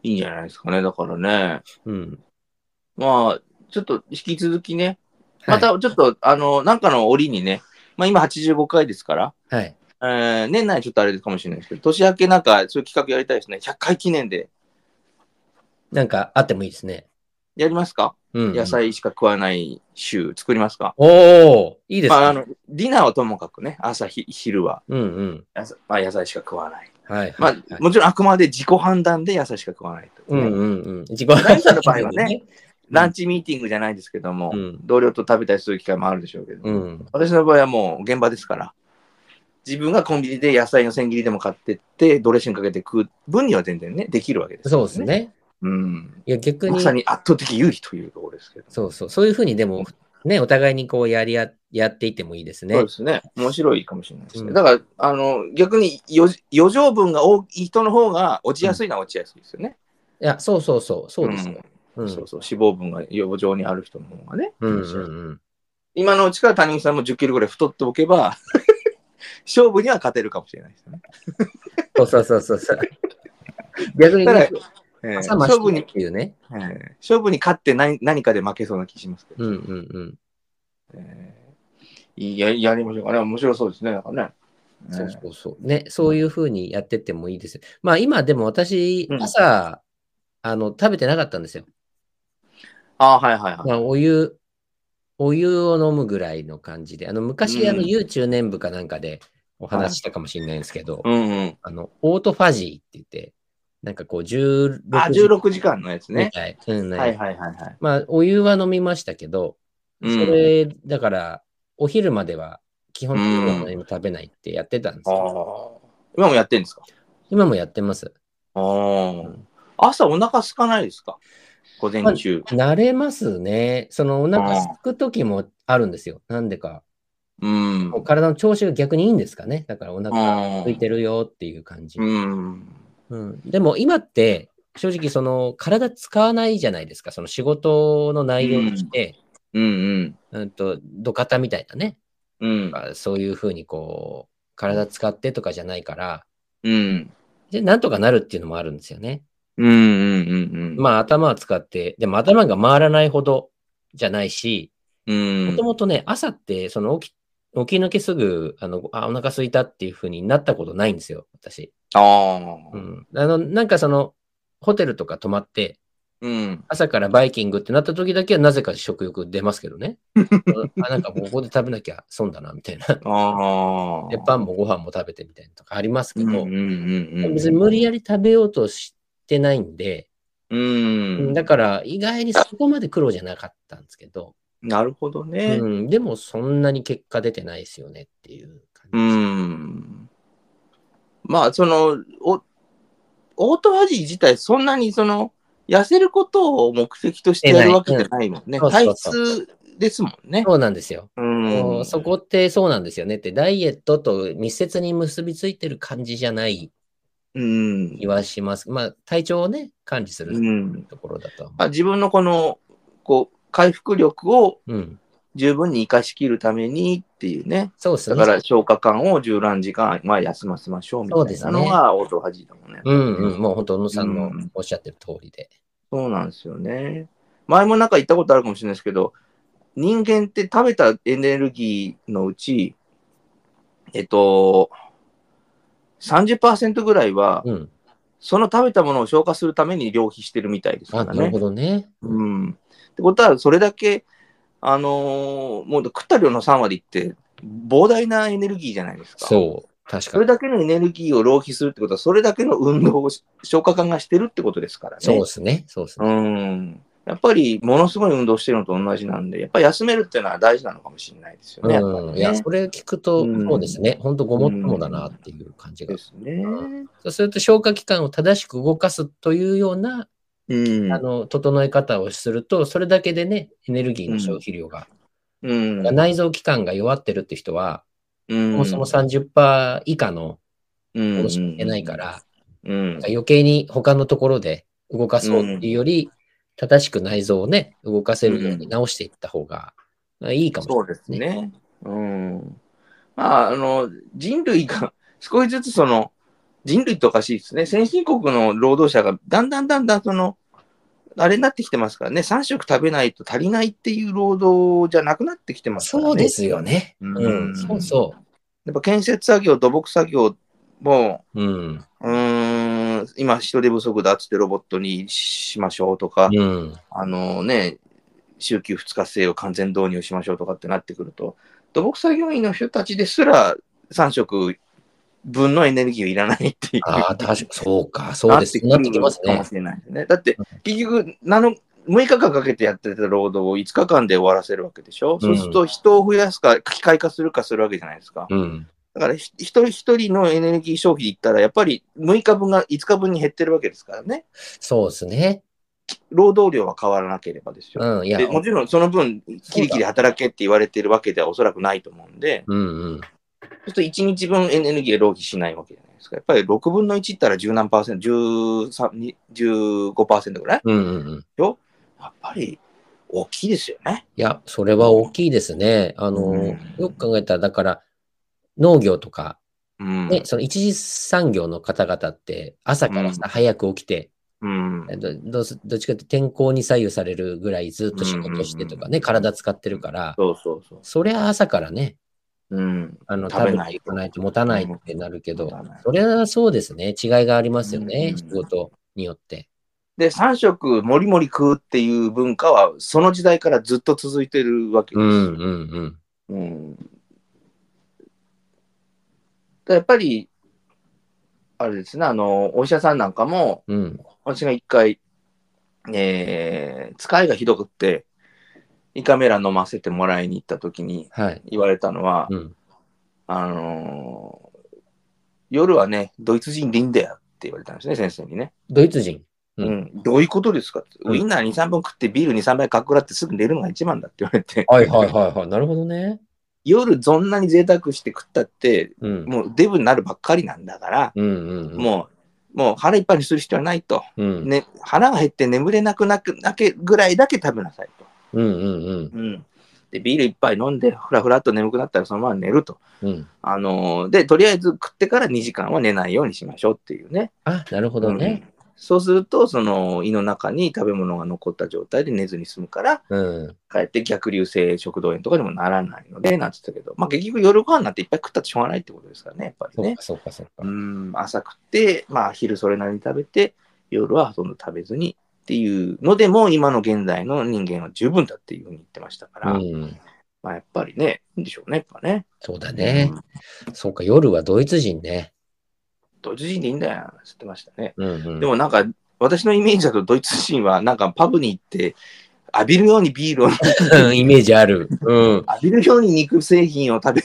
いいんじゃないですかね。だからね。うん。まあ、ちょっと引き続きね、はいまたちょっと、あの、なんかの折にね、まあ今85回ですから、はい。えー年内ちょっとあれかもしれないですけど、年明けなんかそういう企画やりたいですね。100回記念で。なんかあってもいいですね。やりますか、うん。野。菜しか食わない週作りますか、おおいいですね。まあ、あの、ディナーはともかくね、朝ひ、昼はうんうん。まあ、野菜しか食わない。はい。まあもちろんあくまで自己判断で野菜しか食わないと、ねうんうんうん。自己何かの場合はね。ランチミーティングじゃないですけども、うん同僚と食べたりする機会もあるでしょうけど、うん。私の場合はもう現場ですから、自分がコンビニで野菜の千切りでも買ってって、ドレッシングかけて食う分には全然ね、できるわけです、そうです。ね。うん。いや、逆にま、さに圧倒的有利というところですけど。そうそう。そういうふうにでも、ね、お互いにこうやりや、やっていってもいいですねそう。ですね。面白いかもしれないですね。うんだから、あの、逆に余余剰分が多い人の方が落ちやすいのは落ちやすいですよね。いや、そうそうそう。そうですよ。うん。そうそう、脂肪分が余剰にある人の方がね。うんうんうん。今のうちから谷口さんも10キロぐらい太っておけば、勝負には勝てるかもしれないですよね。そうそうそうそう。逆にね、勝負に、ていうね。えー勝負に勝って何何かで負けそうな気しますけど。うんうんうん。えーいややりましょうかね。面白そうですね。だからね。そうそうそう。ね、そういうふうにやってってもいいです。まあ今でも私う、ん朝、あの、食べてなかったんですよ。ああ、はいはいはい。まあお湯、お湯を飲むぐらいの感じで。あの、昔、うんあの、YouTube 年部かなんかでお話ししたかもしれないんですけど、うんうん。あの、オートファジーって言って、なんかこう、16あ、16時間のやつね。うん、ねはいはいはいはい。まあ、お湯は飲みましたけど、そうんれ、だから、お昼までは基本的には何も食べないってやってたんですよ。ああ。今もやってんですか？今もやってます。あー朝お腹空かないですか？午前中。慣れますね。そのお腹すく時もあるんですよ。なんでか。うん。体の調子が逆にいいんですかね。だからお腹空いてるよっていう感じ。うん。うん、でも今って、正直その体使わないじゃないですか。その仕事の内容として、うんうん、と、土方みたいなね。うん。そういうふうにこう、体使ってとかじゃないから、うん。で、なんとかなるっていうのもあるんですよね。うん。うん。うん。まあ頭は使って、でも頭が回らないほどじゃないし、うん。もともとね、朝って、その起き、起き抜けすぐ、あの、あ、お腹空いたっていうふうになったことないんですよ、私。ああ。うん。あの、なんかその、ホテルとか泊まって、うん。朝からバイキングってなった時だけはなぜか食欲出ますけどね。あなんかもうここで食べなきゃ損だな、みたいな。ああ。で、パンもご飯も食べてみたいなとかありますけど。別に無理やり食べようとしてないんで、うん。だから意外にそこまで苦労じゃなかったんですけど、なるほどね。うん、でもそんなに結果出てないですよねっていう感じうです。ん。まあ、その、お、オートファジー自体、そんなにその、痩せることを目的としてやるわけじゃないもんね。体質ですもんね。そうなんですよ。うん。そこってそうなんですよねって、ダイエットと密接に結びついてる感じじゃないうん。気はします。まあ、体調をね、管理するうん。ところだとまあ、自分のこの、こう、回復力を。十分に活かしきるためにっていうね。そうですね。だから消化管を十何時間、まあ、休ませましょうみたいなのがオートファジーだもんね。うんうん。もう本当、小野さんのうんおっしゃってる通りで。そうなんですよね。前もなんか言ったことあるかもしれないですけど、人間って食べたエネルギーのうち、えっと、30%ぐらいは、うん。その食べたものを消化するために浪費してるみたいですかあ、らねなるほ。どね。うん。ってことは、それだけ、あのーもう食った量の3割って膨大なエネルギーじゃないですか。そう。確そかに。れだけのエネルギーを浪費するってことは、それだけの運動を消化管がしてるってことですからね。そうですね。そうですね。うん。やっぱり、ものすごい運動してるのと同じなんで、やっぱり休めるっていうのは大事なのかもしれないですよね。うん。いや、それ聞くと、うんそうですね。本当ごもっともだなっていう感じがで。すね。そうすると消化器官を正しく動かすというような、うん。あの、整え方をすると、それだけでね、エネルギーの消費量が、うん。内臓器官が弱ってるって人は、うんそもそも30%以下のうんものしかいけないから、うん。余計に他のところで動かそうっていうより、正しく内臓をね、動かせるように直していった方がいいかもしれそうないですね。うん。まあ、あの、人類が 少しずつその、人類っておかしいですね。先進国の労働者がだんだんだんだんその、あれになってきてますからね。3食食べないと足りないっていう労働じゃなくなってきてますからね。そうですよね。うんうん、そうそやっぱ建設作業、土木作業も、う。うん。うーん、今人手不足だっつってロボットにしましょうとか、うん。あのね、週休2日制を完全導入しましょうとかってなってくると、土木作業員の人たちですら3食分のエネルギーをいらないっていう。ああ、確かそうか、そうです。なってきますね。かもしれないですね。だって、結局、なの6日間かけてやってた労働を5日間で終わらせるわけでしょ、そうすると人を増やすか、機械化するかするわけじゃないですか。うん。だから、ひ一人一人のエネルギー消費で言ったら、やっぱり6日分が5日分に減ってるわけですからね。そうですね。労働量は変わらなければですよ。うん。いやで、もちろんその分、キリキリ働けって言われてるわけではおそらくないと思うんで、うんうん。そうすると1日分エネルギーを浪費しないわけじゃないですか。やっぱり6分の1ったら10何パーセント、13に15%ぐらい？うんうんうん。やっぱり大きいですよね。いや、それは大きいですね。あの、うんよく考えたら、だから、農業とか、うん。ね、その一次産業の方々って、朝からさ、うん早く起きて、うん。えっとどどっちかって天候に左右されるぐらいずっと仕事してとかね、体使ってるから、そうそうそう。そりゃ朝からね、うん。あの、食べない食べていかないと持たないってなるけどそれはそうですね。違いがありますよね。うん仕事によって。で、3食もりもり食うっていう文化は、その時代からずっと続いてるわけです。うんうんうん。うんでやっぱり、あれですね、あの、お医者さんなんかも、うん。私が一回、えー、使いがひどくって、胃カメラ飲ませてもらいに行った時にはい。言われたのは、うん。あのー夜はね、ドイツ人でいいんだよって言われたんですね、先生にね。ドイツ人。う、うんんどういうことですかって、うんウインナー2、3本食ってビール2、3杯かっくらってすぐ寝るのが一番だって言われて、はいはいはいはい。なるほどね。夜そんなに贅沢して食ったって、うん。もうデブになるばっかりなんだから、うんうんうん。もう、もう腹いっぱいにする必要はないと。うん。ね、腹が減って眠れなくなくなけぐらいだけ食べなさいと。うんうんうん。うん。で、ビール一杯飲んで、ふらふらっと眠くなったらそのまま寝ると。うん。あのーで、とりあえず食ってから2時間は寝ないようにしましょうっていうね。あ、なるほどね。うんそうすると、その胃の中に食べ物が残った状態で寝ずに済むから、うん。かえって逆流性食道炎とかにもならないので、なんつったけど、まあ結局夜ご飯なんていっぱい食ったってしょうがないってことですからね、やっぱりねそうか。そうかそうかう。ん、朝食って、まあ昼それなりに食べて、夜はほとんど食べずにっていうのでも、今の現在の人間は十分だっていうふうに言ってましたから、うん。まあやっぱりね、いいんでしょうね、やっぱね。そうだねう。んそうか、夜はドイツ人ね。ドイツ人でいいんだよ、つってましたね。うんうん。でもなんか、私のイメージだとドイツ人はなんかパブに行って、浴びるようにビールを、う んイメージある。うん。浴びるように肉製品を食べ、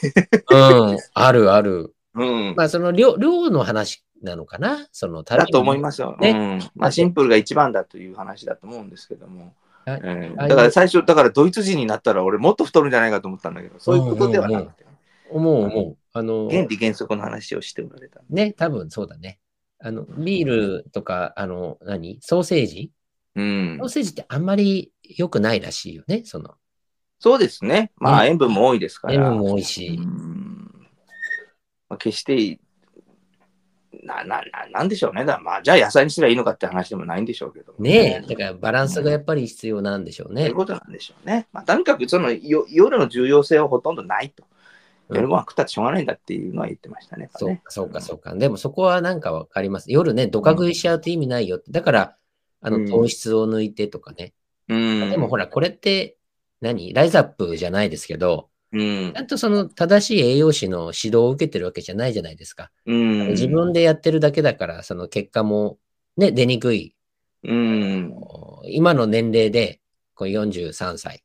うん。あるある。うん、まあ、その量、量の話なのかな？その、だと思いますよ。ねうん。まあシンプルが一番だという話だと思うんですけども。だから最初、だからドイツ人になったら俺もっと太るんじゃないかと思ったんだけど、そういうことではなくて、思う思う。あの、原理原則の話をしておられた。ね、多分そうだね。あの、ビールとか、あの、何？ソーセージ？うんソー。セージってあんまり良くないらしいよね。その、そうですね。まあうん塩分も多いですから。塩分も多いし。んまあ、決して、な、な、な、なんでしょうね。だまあ、じゃあ野菜にすればいいのかって話でもないんでしょうけどもねえ、だからバランスがやっぱり必要なんでしょうねそういう。ことなんでしょうね。まあ、とにかくそのよ夜の重要性はほとんどないと。うん夜ご飯食ったってしょうがないんだっていうのは言ってましたね。そうか、そうか、そうか。でもそこはなんかわかります。夜ね、ドカ食いしちゃうと意味ないよって。だから、あの、うん糖質を抜いてとかね。うん。でもほら、これって何、ライズアップじゃないですけど、うんちゃんとその正しい栄養士の指導を受けてるわけじゃないじゃないですか。うん。自分でやってるだけだから、その結果もね、出にくい。うん。今の年齢で、こう43歳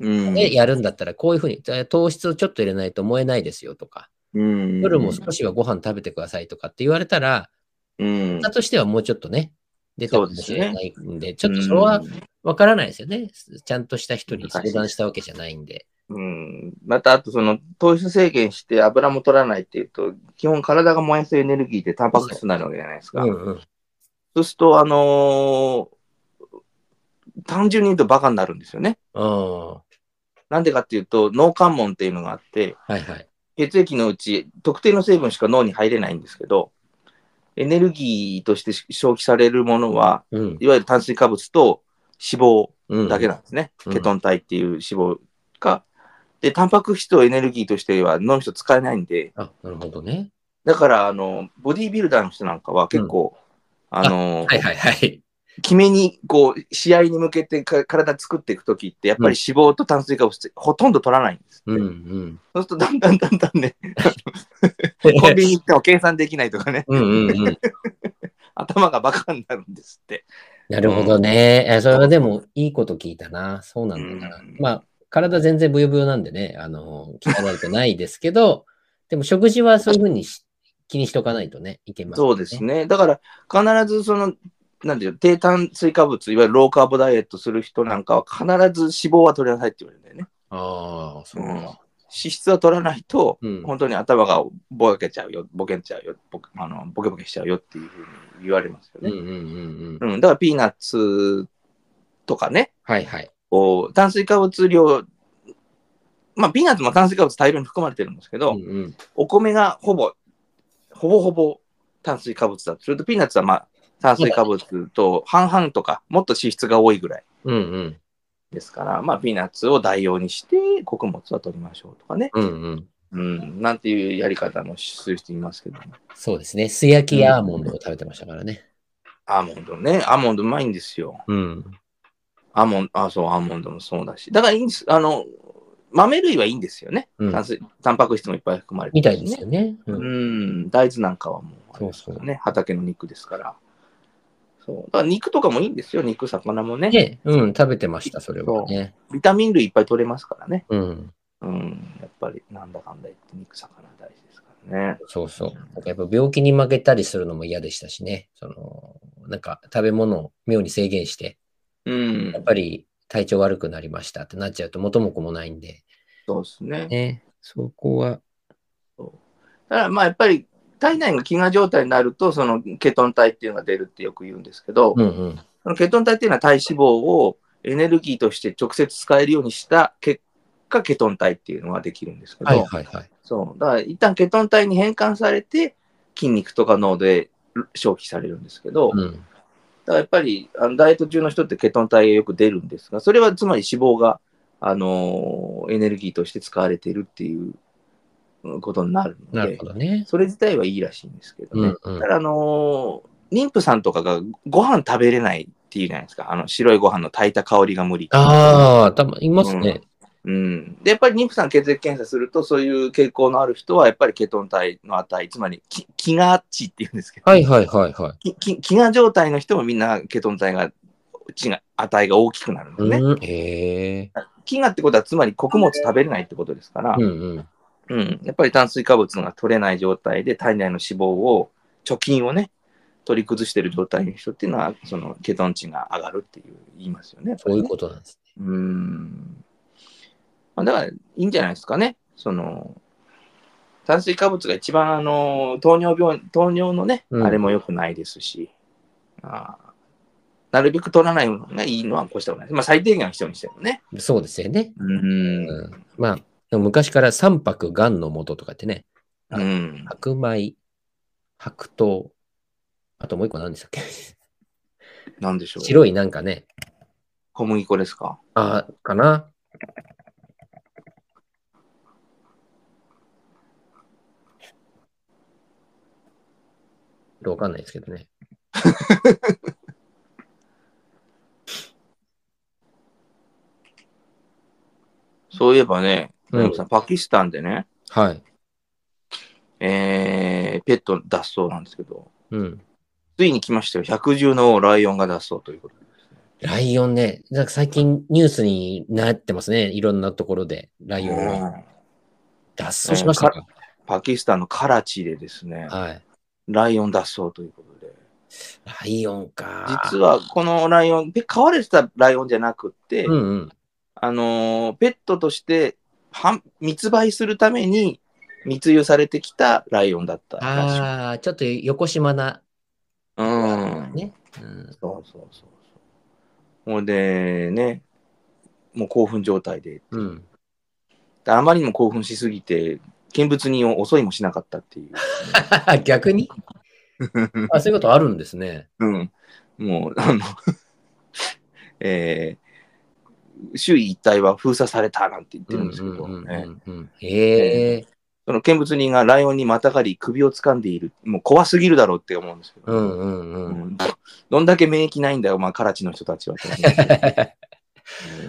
うん。でやるんだったら、こういうふうに、糖質をちょっと入れないと燃えないですよとか、うん。夜も少しはご飯食べてくださいとかって言われたら、うん。だとしてはもうちょっとね、出たかもしれないんで、ちょっとそれはわからないですよね。ちゃんとした人に相談したわけじゃないんで。うん。また、あとその糖質制限して油も取らないっていうと、基本体が燃やすエネルギーでタンパク質になるわけじゃないですか。うんうん。そうすると、あのー単純に言うとバカになるんですよね。なんでかっていうと、脳関門っていうのがあって、いはい。血液のうち特定の成分しか脳に入れないんですけど、エネルギーとして消費されるものは、うん。いわゆる炭水化物と脂肪うん、だけなんですね。うんケトン体っていう脂肪が。で、タンパク質をエネルギーとしては脳の人使えないんで、あ、なるほどね。だから、あの、ボディービルダーの人なんかは結構、あの、はいはいはい。決めに、こう、試合に向けてか体作っていくときって、やっぱり脂肪と炭水化物ってほとんど取らないんです。うんうん。そうすると、だんだんだんだんね、コンビニ行っても計算できないとかね、うんうんうん。頭がバカになるんですって。なるほどね。えそれはでもいいこと聞いたな。そうなんだな。うんまあ、体全然ブヨブヨなんでね、あの、聞かれてないですけど、でも食事はそういうふうにし気にしておかないとね、いけます、そうです。ね。だから、必ずその、なんていうの低炭水化物、いわゆるローカーボダイエットする人なんかは、必ず脂肪は取りなさいって言われるんだよね。ああ、そううんか。脂質は取らないと、うん本当に頭がぼけちゃうよ、ボケちゃうよ、ボあのボケボケしちゃうよっていうふうに言われますよね。うんうんうんうん。うん、だからピーナッツとかね、はいはい。こう炭水化物量、まあ、ピーナッツも炭水化物大量に含まれてるんですけど、うんうんお米がほぼ、ほぼほぼ炭水化物だとすると、ピーナッツはまあ炭水化物と半々とか、もっと脂質が多いぐらいうんうんですから、まあ、ピーナッツを代用にして、穀物は取りましょうとかね、うんうん。うん、なんていうやり方もする人いますけども。そうですね。素焼きアーモンドを食べてましたからね。アーモンドね、アーモンドうまいんですよ。うん。アーモンド、あ、そう、アーモンドもそうだし。だからいいんです。あの、豆類はいいんですよね。うん炭水タンパク質もいっぱい含まれてみたるしねいですよね。ううんん、大豆なんかはもうあれですからね、畑の肉ですから。そう。だから肉とかもいいんですよ、肉、魚もね。ね、うん、食べてました、それはね。ビタミン類いっぱい取れますからね。うん。うん、やっぱりなんだかんだ言って肉、魚大事ですかね。そうそう。なんかやっぱ病気に負けたりするのも嫌でしたしね。その、なんか食べ物を妙に制限して、うんやっ。ぱり体調悪くなりましたってなっちゃうと元も子もないんで、そうですね。ね、そこは、だからまあやっぱり体内が飢餓状態になると、そのケトン体っていうのが出るってよく言うんですけど、うんうん。そのケトン体っていうのは体脂肪をエネルギーとして直接使えるようにした結果、ケトン体っていうのができるんですけど、はいはいはい。そう。だから一旦ケトン体に変換されて、筋肉とか脳で消費されるんですけど、だかうん。らやっぱりあのダイエット中の人ってケトン体がよく出るんですが、それはつまり脂肪が、あのーエネルギーとして使われているっていううんことになるのでなるほ、どね。それ自体はいいらしいんですけどね。うんうんた。だあのー妊婦さんとかがご飯食べれないっていうじゃないですか。あの白いご飯の炊いた香りが無理。ああ、たま、いますね。うん。で、やっぱり妊婦さん血液検査すると、そういう傾向のある人は、やっぱりケトン体の値、つまり、き飢餓値っていうんですけど、はいはいはいはい。きき飢餓状態の人もみんなケトン体が、値が、値が大きくなるんですね。うん。飢餓ってことは、つまり穀物食べれないってことですから、うんうん。うん、やっぱり炭水化物が取れない状態で体内の脂肪を、貯金をね、取り崩してる状態の人っていうのは、そのケトン値が上がるっていう言いますよね。そういうことなんですうーん。まあ、だから、いいんじゃないですかね。その、炭水化物が一番、あの、糖尿病、糖尿のね、うんあれも良くないですし、あーなるべく取らないのがいいのはこうしたことないです。まあ、最低限は必要にしてもね。ね。そうですよね。うーん。うん。まあ、でも昔から三白癌の元とかってね、うん。白米、白桃、あともう一個何でしたっけ？なんでしょう。白いなんかね、小麦粉ですか？あーかな。わかんないですけどね。そういえばね、うんさんパキスタンでね、はい。えー、ペット脱走なんですけど、うん。ついに来ましたよ。百獣のライオンが脱走ということで。ライオンね、なんか最近ニュースになってますね。いろんなところで。ライオンがうん脱走しましたか、パキスタンのカラチでですね、はい。ライオン脱走ということで、ライオンか。実はこのライオン、で飼われてたライオンじゃなくって、うんうん。あのーペットとしては密売するために密輸されてきたライオンだった。ああ、ちょっと横島な。うん。ね。うん、そうそうそうそう。ほんでね、もう興奮状態で、うん。あまりにも興奮しすぎて、見物人を襲いもしなかったっていう。逆に？あ、そういうことあるんですね。うん。もう、あの、えー周囲一帯は封鎖されたなんて言ってるんですけど、へえ。その見物人がライオンにまたがり首を掴んでいる。もう怖すぎるだろうって思うんですけど、うんうんうん。うんどんだけ免疫ないんだよ、まあ、カラチの人たちは。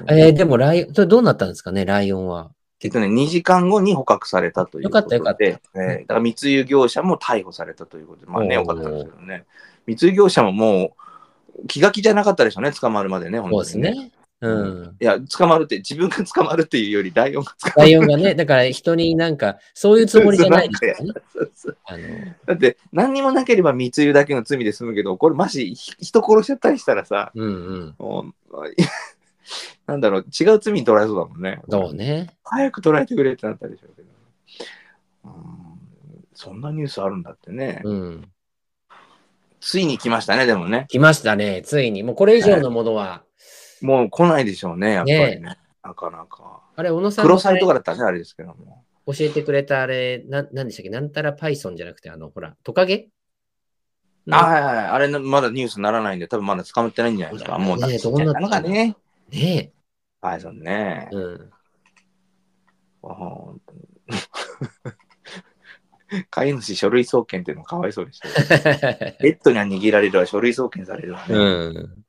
えー、でもライオン、それどうなったんですかね、ライオンは。えっとね、2時間後に捕獲されたということで、よかったよかえーだから密輸業者も逮捕されたということで、まあね、よかったんですけどね。密輸業者ももう気が気じゃなかったでしょうね、捕まるまでね、本そう当にですね。うん。いや、捕まるって、自分が捕まるっていうより、ライオンが捕まる。ライオンがね、だから人になんか、そういうつもりじゃないですよね。そうそうあの、だって、何にもなければ密輸だけの罪で済むけど、これ、もしひ人殺しちゃったりしたらさ、うんうん。なんだろう、違う罪に取られそうだもんね。そうね。早く捕らえてくれってなったでしょうけど。うんそんなニュースあるんだってね。うん。ついに来ましたね、でもね。来ましたね、ついに。もうこれ以上のものは、もう来ないでしょうね、やっぱりね。ねなかなか。あれ、小野さんプロサイトががだったらね、あれですけども。教えてくれたあれ、ななんでしたっけ？なんたら Python じゃなくて、あの、ほら、トカゲ？あ、はいはいはい。あれの、まだニュースにならないんで、多分まだ捕まってないんじゃないですか。もう、ねちっちゃいのがね。ねはい、そうねえ。。うん。飼 い主書類送検っていうのかわいそうでしたよ。ペットには握られるわ、書類送検されるわね。うん。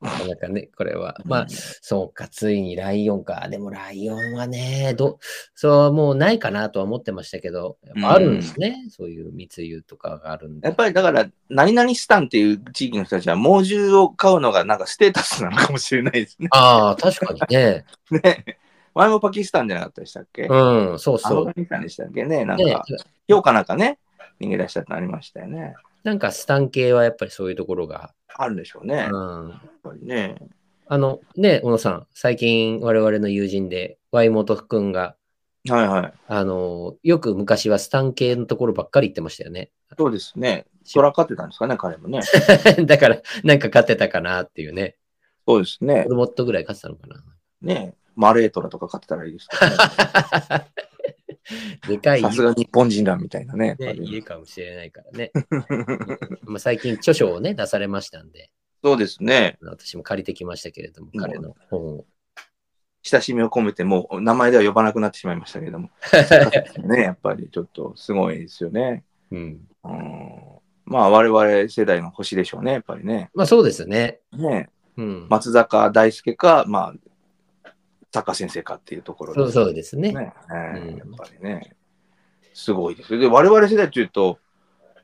なかなかね、これは。まあうん、そうか、ついにライオンか。でもライオンはね、ど、そう、もうないかなとは思ってましたけど、やっぱあるんですね。そういう密輸とかがあるんで。やっぱりだから、何々スタンっていう地域の人たちは猛獣を飼うのがなんかステータスなのかもしれないですね。ああ、確かにね。ね前もパキスタンじゃなかったでしたっけ、うん、そうアそうフガ。ニスタンでしたっけねなんねか、評価なんかね、逃げ出したってなりましたよね。なんかスタン系はやっぱりそういうところが。あるんでしょうね。やっうん。ぱりね。あの、ね、小野さん、最近我々の友人で、ワイモトくんが、はいはい。あの、よく昔はスタン系のところばっかり行ってましたよね。そうですね。空飼ってたんですかね、彼もね。だから、なんか勝ってたかなっていうね。そうですねモ。ルモットぐらい勝ってたのかな。ねマレートラとか飼ってたらいいですけどね。でかいさすが日本人だみたいなね。ね、家かもしれないからね。まあ最近著書をね、出されましたんで、そうですね。私も借りてきましたけれども、うん彼の本を。親しみを込めて、もう名前では呼ばなくなってしまいましたけれども。ね、やっぱりちょっとすごいですよね。うん。うん、まあ、我々世代の星でしょうね、やっぱりね。まあそうですね。ねうん。松坂大輔か、まあ、作家先生かっていうところそうそうですね。ね。えーうんやっぱりね。すごいですよ。で、我々世代っていうと、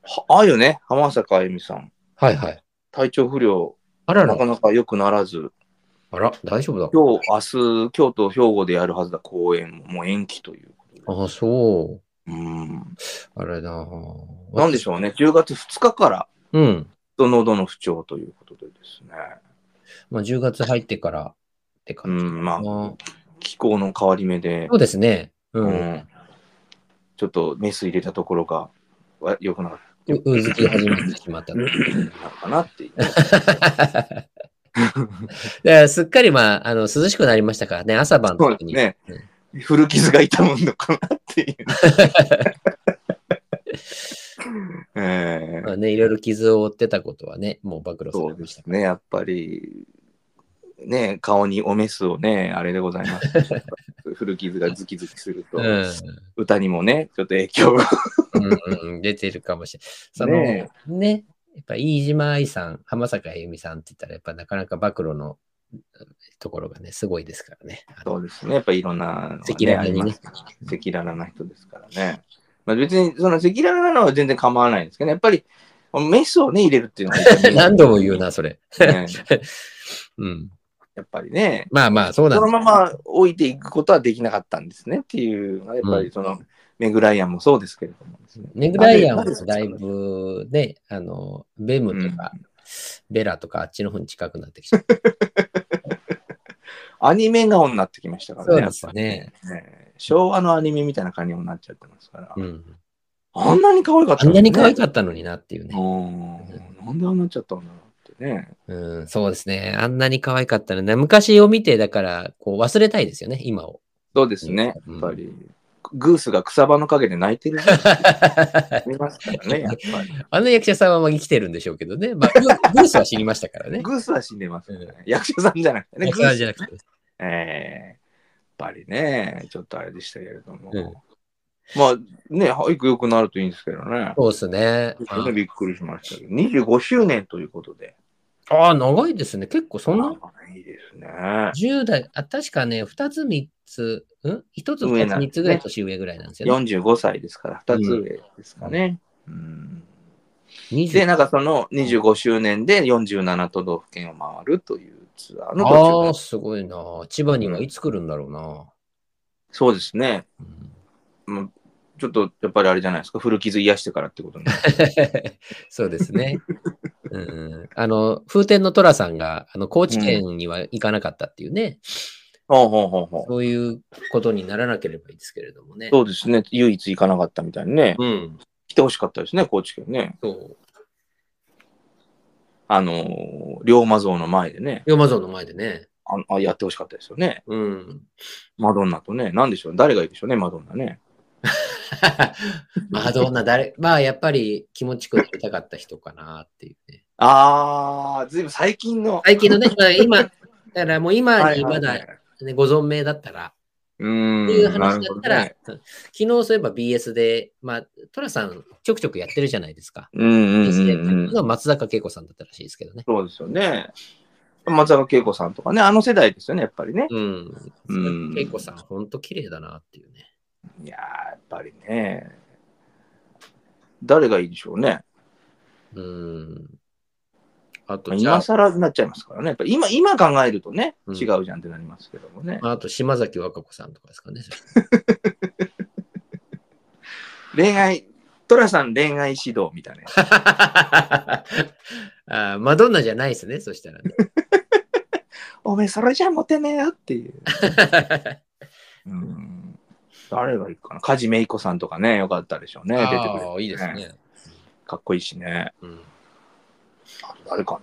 はああいうね、浜坂あゆみさん、はいはい。体調不良、あららなか、なか良くならず、あら、大丈夫だ。今日、明日、京都、兵庫でやるはずだ公演ももう延期ということで。ああ、そう。うん。あれだ。なんでしょうね、10月2日から、う。うん。喉の不調ということでですね。まあ10月入ってからってう感じ。ん、まあ、あ気候の変わり目でそ、うですね。う。うんん、ちょっとメス入れたところがわ良くなっううずき始めてしまった。たのかなっていう。だからすっかり、まあ、あの涼しくなりましたからね、朝晩そう特に。ね。古傷が痛むのかなっていう。えーまあね、いろいろ傷を負ってたことはね、もう暴露さそれました。ね、やっぱり、ね、顔におメスをね、あれでございます。古傷がズキズキすると、うん歌にもね、ちょっと影響が。うんうん、出てるかもしれない。そのねねやっぱ飯島愛さん、浜坂あゆみさんって言ったら、やっぱなかなか暴露のところがね、すごいですからね。そうですね、やっぱりいろんな赤裸々にねな人ですからね。まあ、別にその赤裸々なのは全然構わないんですけど、ね、やっぱりメスをね、入れるっていうのが 何度も言うな、それ。ね うん。やっぱりね、まあまあ、そうなんそのまま置いていくことはできなかったんですねっていうのは、やっぱりその、メグライアンもそうですけれどもですね、ネグライアンはだいぶね、あの、ベムとか、ベラとかあっちの方に近くなってきちゃった。アニメ顔になってきましたからね。そうですねやっぱりね昭和のアニメみたいな感じにもなっちゃってますから。うん。あんなに可愛かったあんなに可愛かかったのになっていうね。うん。なんであんなっちゃったんだろうね。うん、そうですね。あんなに可愛かったのね。昔を見て、だから、こう忘れたいですよね、今を。そうですね。うんやっぱり、グースが草場の陰で泣いてる ありますからね、やっぱり。あの役者さんはまあ生きてるんでしょうけどね。まあ、グ グースは死にましたからね。グースは死んでますよね。役者さんじゃなくてね。役グース者じゃなくて。えーやっぱりね、ちょっとあれでしたけれども。うんまあね、早く良くなるといいんですけどね。そうですねびっくりしましたけど、25周年ということで。ああ、長いですね。結構そんなあいいですね。10代、あ、確かね、2つ3つ、ん ?1 つ2つ3上なんですねつぐらい年上ぐらいなんですよね。45歳ですから、2つ上ですかね。うん20で、なんかその25周年で47都道府県を回るというツアーのああ、すごいな。千葉にはいつ来るんだろうな。そうですね。うんちょっとやっぱりあれじゃないですか、古傷癒してからってことになる。そうですね。うん、あの、風天の寅さんが、あの、高知県には行かなかったっていうね、ほうほうほうほう。そういうことにならなければいいですけれどもね。そうですね、唯一行かなかったみたいにね、うん。来てほしかったですね、高知県ね。そう。あのー、龍馬像の前でね、龍馬像の前でね。ああやってほしかったですよね。うん。マドンナとね、なんでしょう、誰がいいでしょうね、マドンナね。まあ、どんな誰、まあ、やっぱり気持ちくなりたかった人かなっていうね。あー、ずいぶん最近の。最近のね、まあ今、だからもう今にまだ、はいね、ご存命だったら、うーん。っていう話だったら、なるうん昨日そういえば BS で、まあ、トラさんちょくちょくやってるじゃないですか。うんうんうんうん。の松坂慶子さんだったらしいですけどね。そうですよね。松坂慶子さんとかね、あの世代ですよね、やっぱりね。うん。うん慶子さん、ほんと綺麗だなっていうね。いやー、やっぱりね。誰がいいでしょうね。うん。あと、今更になっちゃいますからね。やっぱ今、今考えるとね、うん違うじゃんってなりますけどもね。ああと島崎和歌子さんとかですかね。恋愛、トラさん恋愛指導みたいな。あーマドンナじゃないですね、そしたらね。おめえそれじゃモテねえよっていう。うん。誰がいいかな？梶芽衣子さんとかね、よかったでしょうね。出てくれて、ああ、いいですね。かっこいいしね。うんあと誰か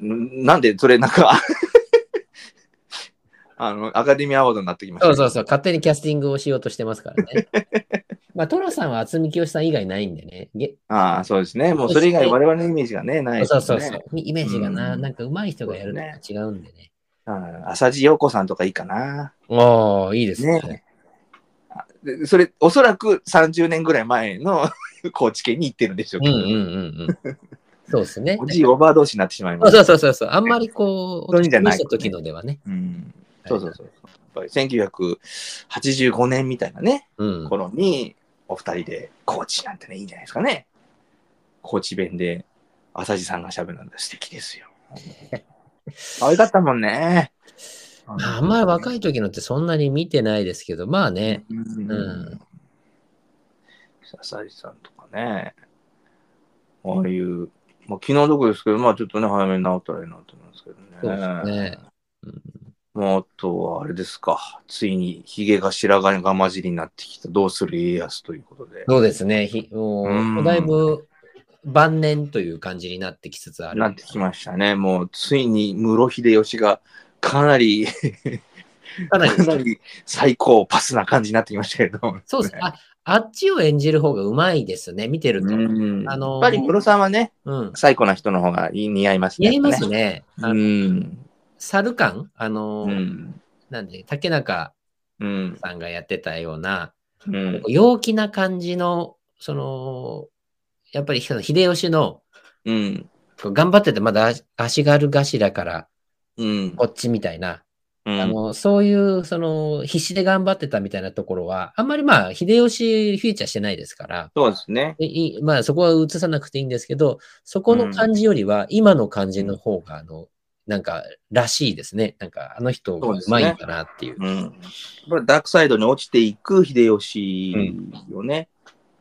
な？んなんで、それなんか あの、アカデミーアワードになってきましたね、そうそうそう、勝手にキャスティングをしようとしてますからね。まあ、トラさんは渥美清さん以外ないんでね。げああ、そうですね。もうそれ以外我々のイメージがね、ないですね。そうそうそう。イメージがな、うんなんか上手い人がやるのと違うんでね。うん浅地陽子さんとかいいかな。ああ、いいですね。ねでそれ、おそらく30年ぐらい前の 高知県に行ってるんでしょうけど、うんうんうんうん。そうですね。おじいオーバードーシになってしまいまそう。そうそうそう。あんまりこう、そうじゃない時のではね。うん、そうそうそう。やっぱり1985年みたいなね、うん。頃に、お二人で、高知なんてね、いいんじゃないですかね。高知弁で、浅地さんが喋るので素敵ですよ。可愛かったもんね。まああんまり若い時のってそんなに見てないですけど、まあね。うんうん笹井さんとかね、ああいう、まあ、昨日どこですけど、まあちょっとね、早めに治ったらいいなと思うんですけどね。そうですね。うんもうあとはあれですか、ついにヒゲが白髪が混じりになってきた、どうする家康ということで。そうですね。ひもうだいぶ晩年という感じになってきつつある。なってきましたね。もうついに室秀吉がかなり、かなりかなり最高パスな感じになってきましたけど。そうです。あ、あっちを演じる方がうまいですね。見てると。うんあのやっぱりムロさんはね、うん。最高な人の方が似合いますね。似合いますね。うん。猿感？あの、うん。なんで、竹中うん。さんがやってたような、うん。陽気な感じの、その、やっぱり秀吉の、うん。頑張ってて、まだ足足軽頭からうん。こっちみたいな、うんあの、そういう、その、必死で頑張ってたみたいなところは、あんまりまあ、秀吉フィーチャーしてないですから、そうですね。まあ、そこは映さなくていいんですけど、そこの感じよりは、今の感じの方が、あの、なんか、らしいですね。なんか、あの人がうまいんだなっていう。うん。これダークサイドに落ちていく秀吉をね、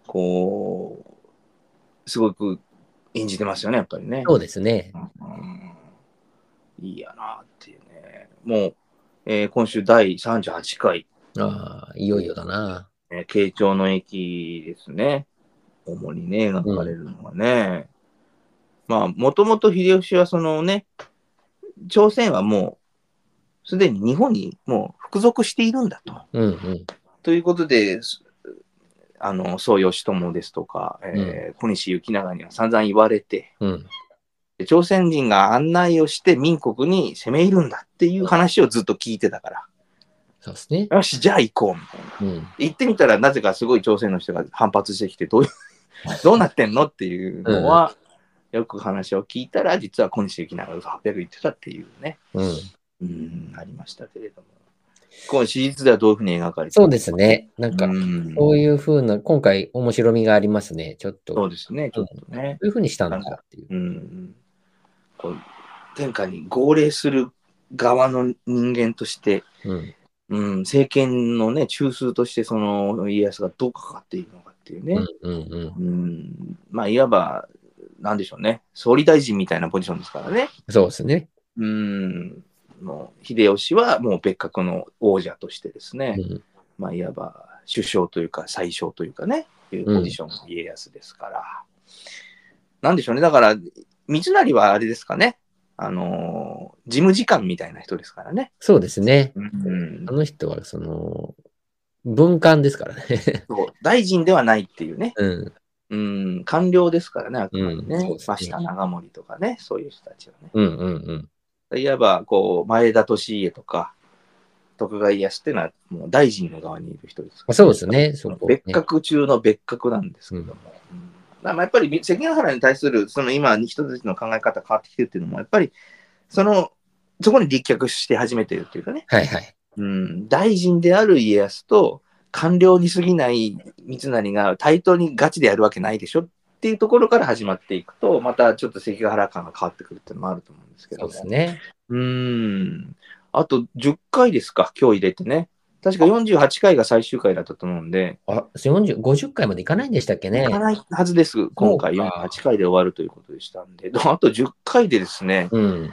こう、すごく演じてますよね、やっぱりね。そうですね。うんいいやなっていうね。もう、えー今週第38回、ああ、いよいよだな。えー慶長の駅ですね。主にね、描かれるのがね。まあ、もともと秀吉はそのね、朝鮮はもう、すでに日本にもう服属しているんだと。うんうん。ということで、すあの、宋義朝ですとか、えー小西行長には散々言われて、うん。で朝鮮人が案内をして民国に攻め入るんだっていう話をずっと聞いてたから、そうですね。よし、じゃあ行こうみたいな。うん。行ってみたらなぜかすごい朝鮮の人が反発してきて、どういう、どうなってんのっていうのは、よく話を聞いたら、実は小西行長が800言ってたっていうね、うん。うん、ありましたけれども。この史実ではどういうふうに描かれてそうですね。なんか、うんこういうふうな、今回面白みがありますね。ちょっと。そうですね、ちょっとね。どういうふうにしたのかっていう。うん、こう天下に号令する側の人間として、うん。うん、政権のね、中枢として、その家康がどうかかっているのかっていうね、うんうんうん。うんまあ、いわば、なんでしょうね、総理大臣みたいなポジションですからね。そうですね。うん、もう秀吉はもう別格の王者としてですね、うんまあ、いわば首相というか、宰相というかね、いうポジションの家康ですから。なんでしょうね。だから、三成はあれですかね。あのー事務次官みたいな人ですからね。そうですね。うんあの人は、その、文官ですからね。大臣ではないっていうね。うん。うん、官僚ですからね、あくまでうんね。そうですね増田長森とかね、そういう人たちはね。うんうんうん。いわば、こう、前田利家とか、徳川家康っていうのは、もう大臣の側にいる人ですから、そうですね。そこ、ね。別格中の別格なんですけども。うんまあやっぱり関ヶ原に対する、その今、人たちの考え方変わってきてるっていうのも、やっぱり、その、そこに立脚して始めてるっていうかね、はいはい。うん、大臣である家康と、官僚に過ぎない三成が対等にガチでやるわけないでしょっっていうところから始まっていくと、またちょっと関ヶ原感が変わってくるっていうのもあると思うんですけど、そうですね。うーん。あと10回ですか、今日入れてね。確か48回が最終回だったと思うんで、あ、40、50回までいかないんでしたっけねい。かないはずです。今回そうか48回で終わるということでしたんで。あと10回でですね、うん。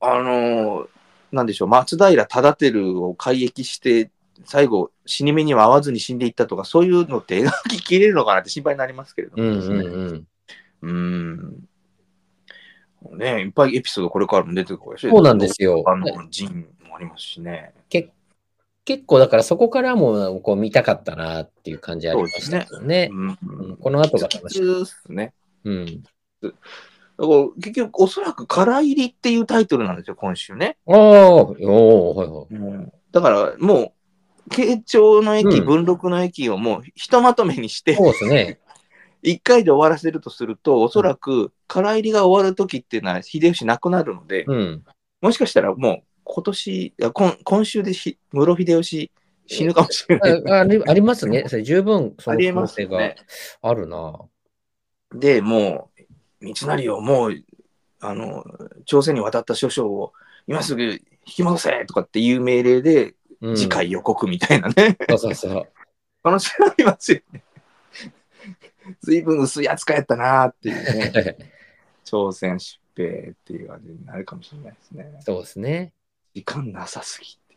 あのーなんでしょう、松平忠輝を改易して、最後、死に目には合わずに死んでいったとか、そういうのって描ききれるのかなって心配になりますけれどうんうん。うん。うーん。ねいっぱいエピソードこれからも出てくるしそうなんですよあの、ジンもありますしね。け結構だからそこからもこう見たかったなっていう感じありましたけどね。うんうんこの後が楽しみ。ですね。うん。だから結局、おそらく、空入りっていうタイトルなんですよ、今週ね。ああ、おおはいはい。だから、もう、慶長の駅、うん文禄の駅をもうひとまとめにして、そうですね。一回で終わらせるとすると、おそらく、空入りが終わるときっていうのは、秀吉亡くなるので、うん。もしかしたらもう、今年、今今週でし室秀吉死ぬかもしれない。あありありますね。それ十分その可能性が。あるな。で、もう、道成をもう、あの、朝鮮に渡った諸将を今すぐ引き戻せとかっていう命令で、うん、次回予告みたいなね、そうそうそう。可能性ありますよね。随分薄い扱いやったなっていうね、朝鮮出兵っていう感じになるかもしれないですね。そうですね。時間なさすぎって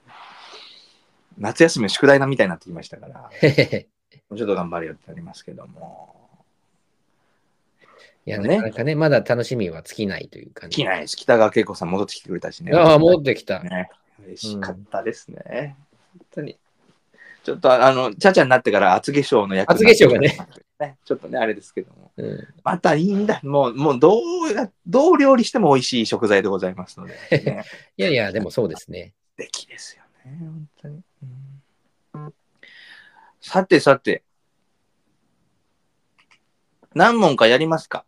夏休みの宿題なみたいになってきましたから、もうちょっと頑張れよってなりますけども。いや、ねなかなかね、まだ楽しみは尽きないという感じ。きないです。北川景子さん戻ってきてくれたしね。ああ、戻ってきた。ね。嬉しかったですね。本当に。ちょっとあの、ちゃちゃになってから厚化粧の役厚化粧がねね。ちょっとね、あれですけども。うん、またいいんだ。もう、もうどうや、どう料理しても美味しい食材でございますので、ね。いやいや、でもそうですね。素敵ですよね。本当に。うんさてさて。何問かやりますか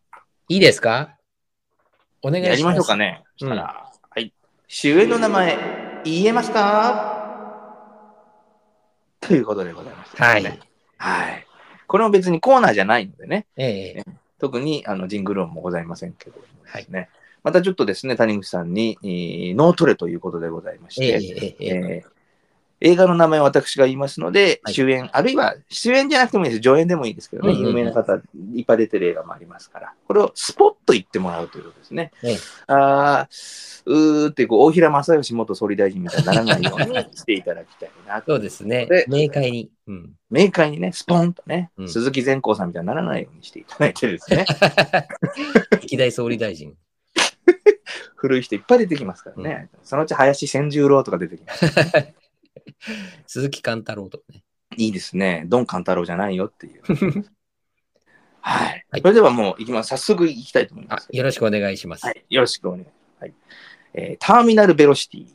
いいですか？お願いします。やりましょうかね。そしたら、はい。主演の名前、言えますか？ということでございます、はい。はい。これも別にコーナーじゃないのでね。ええ特にあのジングル音もございませんけどもですね。またちょっとですね、谷口さんに、えーノートレということでございましええて、えええええー映画の名前を私が言いますので、はい主演、あるいは主演じゃなくてもいいです。上演でもいいですけどね、うんうんうん有名な方、いっぱい出てる映画もありますから、これをスポッと言ってもらうということですね。ええあーうーってこう大平正義元総理大臣みたいにならないようにしていただきたいなそうですねで。明快に。うん。明快にね、スポンとね、うん鈴木善光さんみたいにならないようにしていただいてですね、歴代総理大臣。古い人いっぱい出てきますからね、そのうち林千十郎とか出てきます。鈴木貫太郎とかね。いいですね、ドンカン太郎じゃないよっていう。はい。はいそれではもう行きます。早速行きたいと思います。あよろしくお願いします。はい。よろしくお願いします。はいえーターミナルベロシティ。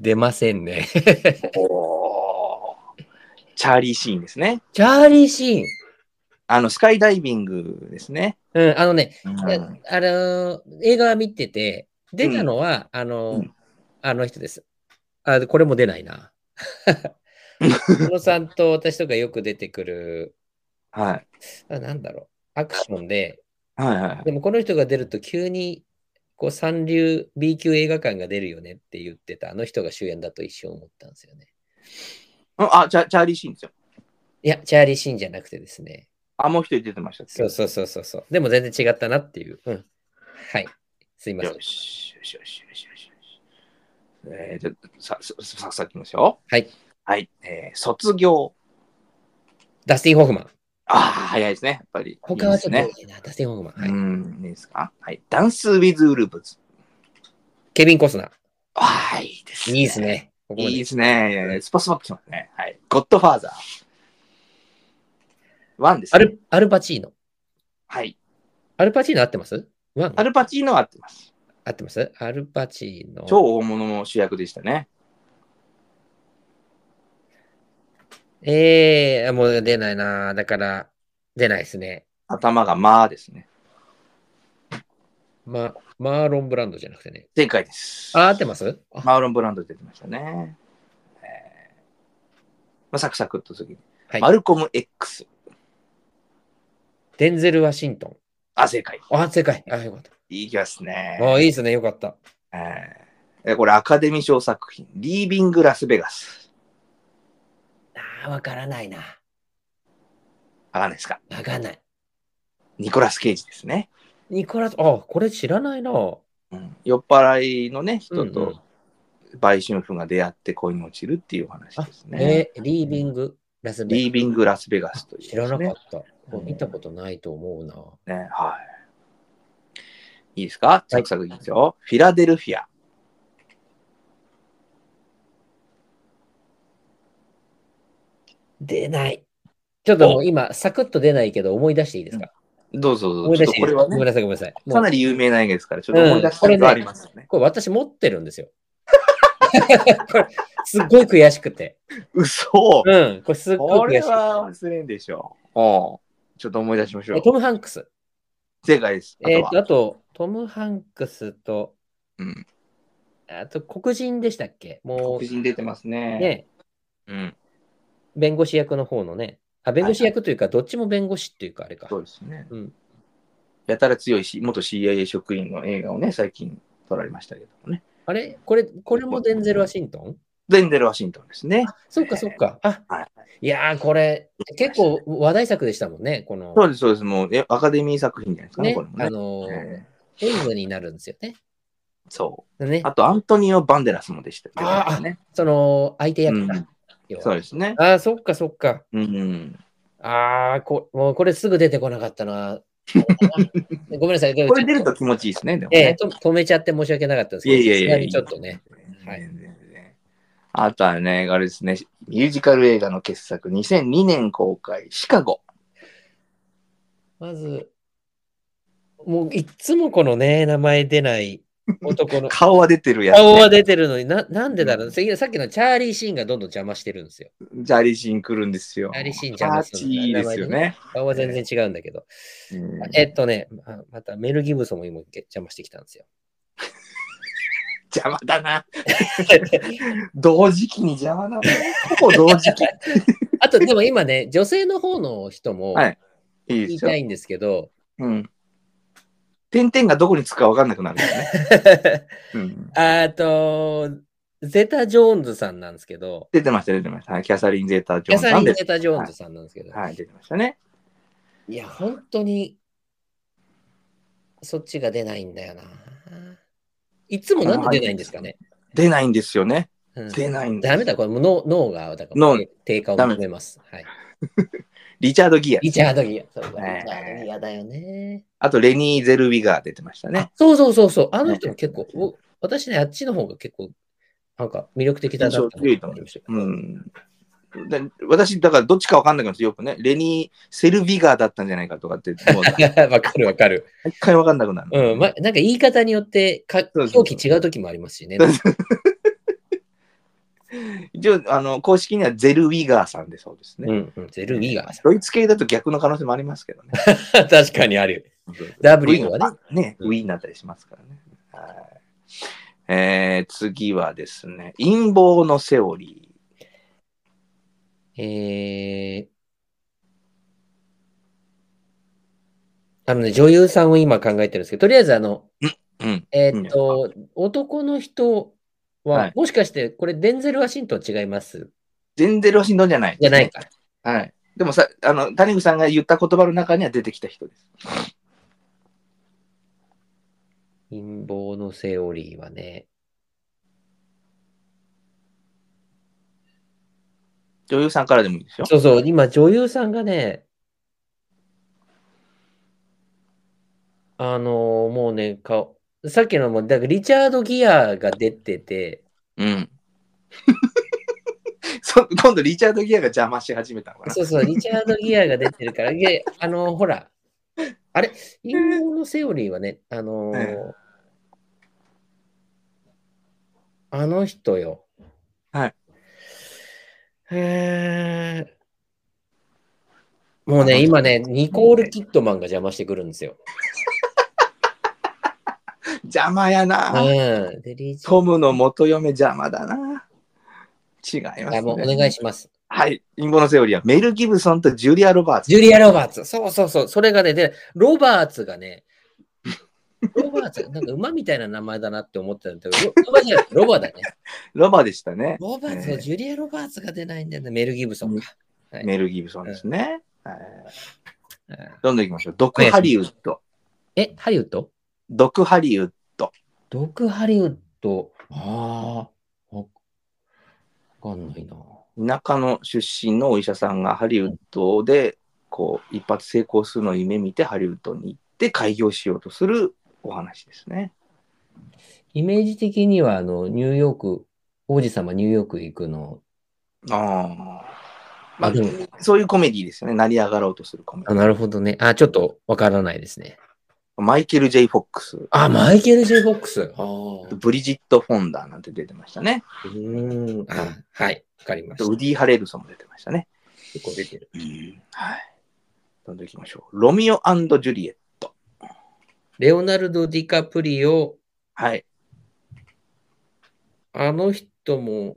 出ませんね。おーチャーリーシーンですね。チャーリーシーン。あの、スカイダイビングですね。うん、あのね、うんあのー映画は見てて、出たのは、あのーうんあの人です。あ、これも出ないな。小野さんと私とかよく出てくる、はい。あなんだろう、アクションで、はいはい。でもこの人が出ると急に、こう三流 B 級映画館が出るよねって言ってたあの人が主演だと一瞬思ったんですよね。あ、チャチャーリーシーンですよ。いや、チャーリー・シーンじゃなくてですね。あ、もう一人出てましたそうそうそうそう。でも全然違ったなっていう。うん。はい。すいませんよしよしよしよし。えー、じゃさ、さ、さ、さっきますよ。はい。はい。えー、卒業。ダスティン・ホフマン。ああ、早いですね。やっぱり。他はちょっといいね。ダスティン・ホフマン。はい。うん、いいですか？はい。ダンス・ウィズ・ウルブズ。ケビン・コスナー。ああ、いいですね。いいです。ね。ここいいですね。スパスパッとしますね。はい。ゴッドファーザー。ワンです、ね。アルアルパチーノ。はい。アルパチーノ合ってます？ワンアルパチーノは合ってます。合ってます？アルパチーノ。超大物の主役でしたね。ええー、もう出ないな。だから、出ないですね。頭がまあですね。ま、マーロン・ブランドじゃなくてね。正解です。あ、合ってます？あマーロン・ブランド出てましたね。えーまあ、サクサクっと次に。はい。マルコム X。デンゼル・ワシントン。あ、正解。あ、正解。あ、よかった。いきますね。あ、いいですね。よかった。えーえこれアカデミー賞作品、リービング・ラスベガス。あー、わからないな。わかんないですか？わかんない。ニコラス・ケイジですね。ニコラス、あ、これ知らないな。うん酔っ払いのね、人と売春婦が出会って恋に落ちるっていうお話あです、ね。えーリービング・ラスベリービング・ラスベガスという、知らなかっった。見たことないと思うな。た。ね、はい。いいですか？サクサクいいですよ。フィラデルフィア。出ない。ちょっと今、サクッと出ないけど、思い出していいですか、どうぞどうぞ。思い出していいちょっとこれはね、ごめんなさい、ごめんなさい。かなり有名な映画ですから、ちょっと思い出したいのがありますよね。これ私持ってるんですよ。これ、すっごい悔しくて。嘘うん、これすっこごい悔しい。れは忘れんでしょう。ちょっと思い出しましょう。えトム・ハンクス。正解です。あとはえっと、あと、トム・ハンクスと、うん。あと、黒人でしたっけ？も黒人出てますう、ね。ね、うん。弁護士役の方のね、あ、弁護士役というか、どっちも弁護士っていうか、あれか。そうですね。うんやたら強いし、元 CIA 職員の映画をね、最近撮られましたけどもね。あれ？これ、これもデンゼル・ワシントン？デンデル・ワシントンですね。そっかそっか。あ、はい。いやー、これ、結構話題作でしたもんね、この。そうです、そうです。もうえアカデミー作品じゃないですかね、ねこれもね。あのーえエイムになるんですよね。ーそう。ね、あと、アントニオ・バンデラスもでしたけどあね。その、相手役だ。うんそうですね。あー、そっかそっか。うんうん。ああ、こもうこれすぐ出てこなかったな。ごめんなさい。これ出ると気持ちいいですね、でもええね。と止めちゃって申し訳なかったですけど、いやいやいやちょっとね。はいあとはね、あれですね、ミュージカル映画の傑作、2002年公開、シカゴ。まず、もういっつもこのね、名前出ない男の 顔は出てるやつ、ね。顔は出てるのにな、なんでだろう、さっきのチャーリー・シーンがどんどん邪魔してるんですよ。ジャーリーシーン来るんですよ。ジャーリーシーン邪魔するパーチーですよね。顔は全然違うんだけど。うんえっとね、ままたメル・ギブソンも今邪魔してきたんですよ。邪魔だな。同時期に邪魔だな。ほぼ同時期。あと、でも今ね、女性の方の人もはいいい言ですよいた。いんですけど、うん。点々がどこにつくか分かんなくなるんですね。うん、あと、ゼタ・ジョーンズさんなんですけど、出てました、出てました。はい、キャサリン・ゼータ・ジョーンズさんでゼタ・ジョーンズさんなんですけど、はい、出てましたね。いや、本当に、そっちが出ないんだよな。いつもなんで出ないんですかね？出ないんですよね。うん出ないんです。ダメだ、これもう脳脳がだから脳低下を求めます。はい。リチャード・ギア。リチャード・ギア。そうだねリチャード・ギアだよね。あと、レニー・ゼルウィガー出てましたね。そうそうそうそう。あの人も結構、お私ね、あっちの方が結構、なんか魅力的だなと思いましたうん。で私、だからどっちか分かんなくなってよくね、レニー・セルビガーだったんじゃないかとかって、わかるわかる。一回分かんなくなる。うん、ま、なんか言い方によってか表記違う時もありますしね。一応、あの、公式にはゼルウィガーさんでそうですね。うん、うん、ゼルウィガーさドイツ系だと逆の可能性もありますけどね。ん。確かにある。W はねね。ウィーになったりしますからね。はいえー、次はですね、陰謀のセオリえー、あのね、女優さんを今考えてるんですけど、とりあえずあの、ー。うん。えーっと、男の人は、はいもしかして、これデンゼル・ワシントン違います？全然ロシンドンじゃない、じゃない。か。はい。でもさ、あの、谷口さんが言った言葉の中には出てきた人です。陰謀のセオリーはね、女優さんからでもいいですよ。そうそう、今女優さんがね、あのーもうね、顔、さっきのも、だからリチャード・ギアが出てて、うん。そ今度、リチャード・ギアが邪魔し始めたのかな。そうそう、リチャード・ギアが出てるから、で、あのーほら、あれ、陰謀のセオリーはね、あのーえあの人よ。はい。へーもうね、今ね、ニコール・キットマンが邪魔してくるんですよ。邪魔やな。うん。で、リチャートムの元嫁邪魔だな。違いますね。あもうお願いします。はい。陰謀のセオリーはメル・ギブソンとジュリア・ロバーツ。ジュリア・ロバーツ。そうそうそう。それがね、で、ロバーツがね、ロバーツ、なんか馬みたいな名前だなって思ってたんだけど、ロロバじゃ ロバだね。ロバでしたね。ロバーツえーのジュリア・ロバーツが出ないんだよね。メル・ギブソンか。はいメル・ギブソンですね。はいうんどんどん行きましょう。ドク・ハリウッド。え、ハリウッド？ドク・ハリウッド。ドク・ハリウッド。ああ、わかんないな。田舎の出身のお医者さんがハリウッドでこう一発成功するのを夢見てハリウッドに行って開業しようとするお話ですね。イメージ的には、あの、ニューヨーク、王子様ニューヨーク行くの。ああ。まあそういうコメディですよね。成り上がろうとするコメデあ、ィ。なるほどね。あ、ちょっとわからないですね。マイケル・ジェイ・フォックス、あ、マイケル・ジェイ・フォックス。ああ。ブリジット・フォンダーなんて出てましたね。うーん。あ、はい。わかりました。ウディ・ハレルソンも出てましたね。結構出てる。はい。どんどん行きましょう。ロミオジュリエット。レオナルド・ディカプリオ、はい。あの人も、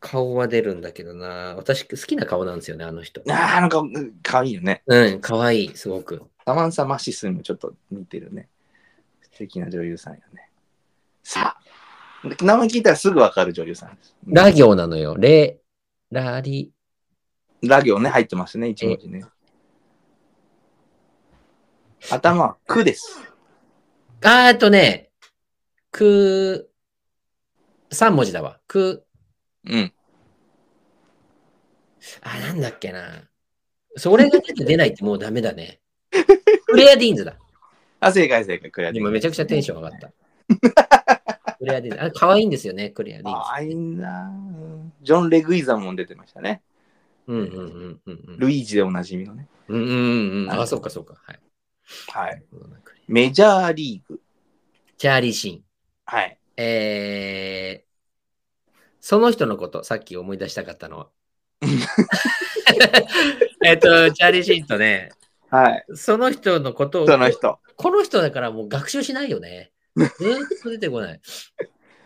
顔は出るんだけどな。私好きな顔なんですよね、あの人。ああ、なんか、うんかわいいよね。うん、かわいい、すごく。サマンサ・マシスにもちょっと似てるね。素敵な女優さんよね。さあ、名前聞いたらすぐわかる女優さんです。ラ行なのよ。レ、ラリ、ラ行ね、入ってますね、一文字ね。頭は、くです。あーえっとね、く、三文字だわ。く、うん。あ、なんだっけな。それが出て出ないってもうダメだね。クレアディーンズだ。あ、正解正解、クレアディ今めちゃくちゃテンション上がった。クレアディーンズ。あ、可愛いんですよね、クレアディーンズ。ああ、いいなうんジョン・レグイザンも出てましたね。うんうんうんうんうん。ルイージでおなじみのね。うんうんうん。あ、そうかそうか。はい。はい。メジャーリーグ。チャーリー・シーン。はい。えー、その人のこと、さっき思い出したかったのは。えっと、チャーリー・シーンとね、はい。その人のことを、その人。この人だからもう学習しないよね。ずーっと出てこない。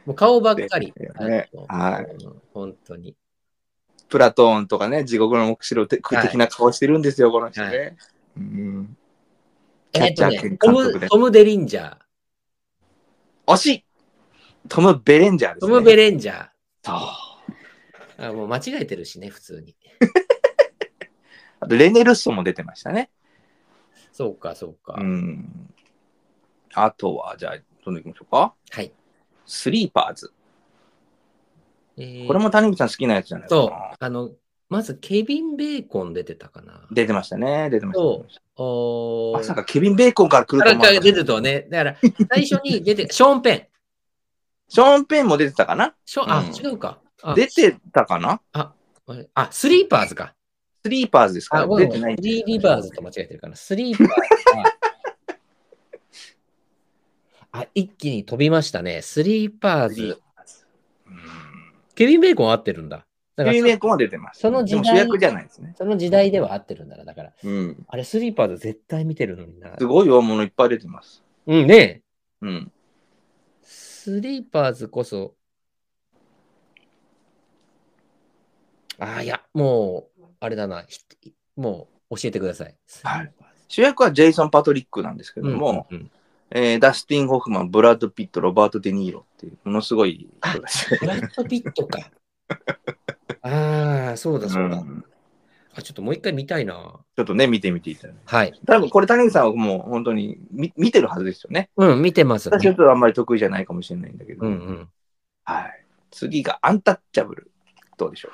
もう顔ばっかり。ねはいうん本当に。プラトーンとかね、地獄の目視録的はいな顔してるんですよ、この人ね。はいうんキャえっとッチャー兼ね、トム監督で。トム・デリンジャー。惜しいトム・ベレンジャーです、ね。トム・ベレンジャー。そうあもう間違えてるしね、普通に。あとレネ・ルッソも出てましたね。そうか、そうか。うん。あとは、じゃあ、どんどん行きましょうか。はい。スリーパーズ。えーこれも谷口さん好きなやつじゃないですそうか。。あの、まず、ケビン・ベーコン出てたかな。出てましたね。出てました。まさかケビン・ベーコンから来ると思わなかった出てるとはね。だから、最初に出て、ショーン・ペン。ショーン・ペンも出てたかな？ショうん違うか。あ出てたかな？あ、あスリーパーズか。スリーパーズですか？出てないスリーリバーズと間違えてるかな。スリーパーズは あ、一気に飛びましたね。スリーパーズ。パーズうんケビン・ベーコン合ってるんだ。だからケビン・ベーコンは出てます。その時代主役じゃないですね。その時代では合ってるんだな。だから、うん。あれ、スリーパーズ絶対見てるのにな。すごい大物いっぱい出てます。うんね。うん。スリーパーズこそ。あ、いや、もう、あれだな。ひもう教えてください。はい主役はジェイソン・パトリックなんですけども、うんうんうんえーダスティン・ホフマン、ブラッド・ピット、ロバート・デ・ニーロっていう、ものすごい人です。ブラッド・ピットか。ああ、そうだそうだ、うんあ。ちょっともう一回見たいな。ちょっとね、見てみていただいて。はい。多分これ、谷口さんはもう本当に見見てるはずですよね。うん、見てます、私はちょっとあんまり得意じゃないかもしれないんだけど。うんうん。はい。次がアンタッチャブル。どうでしょ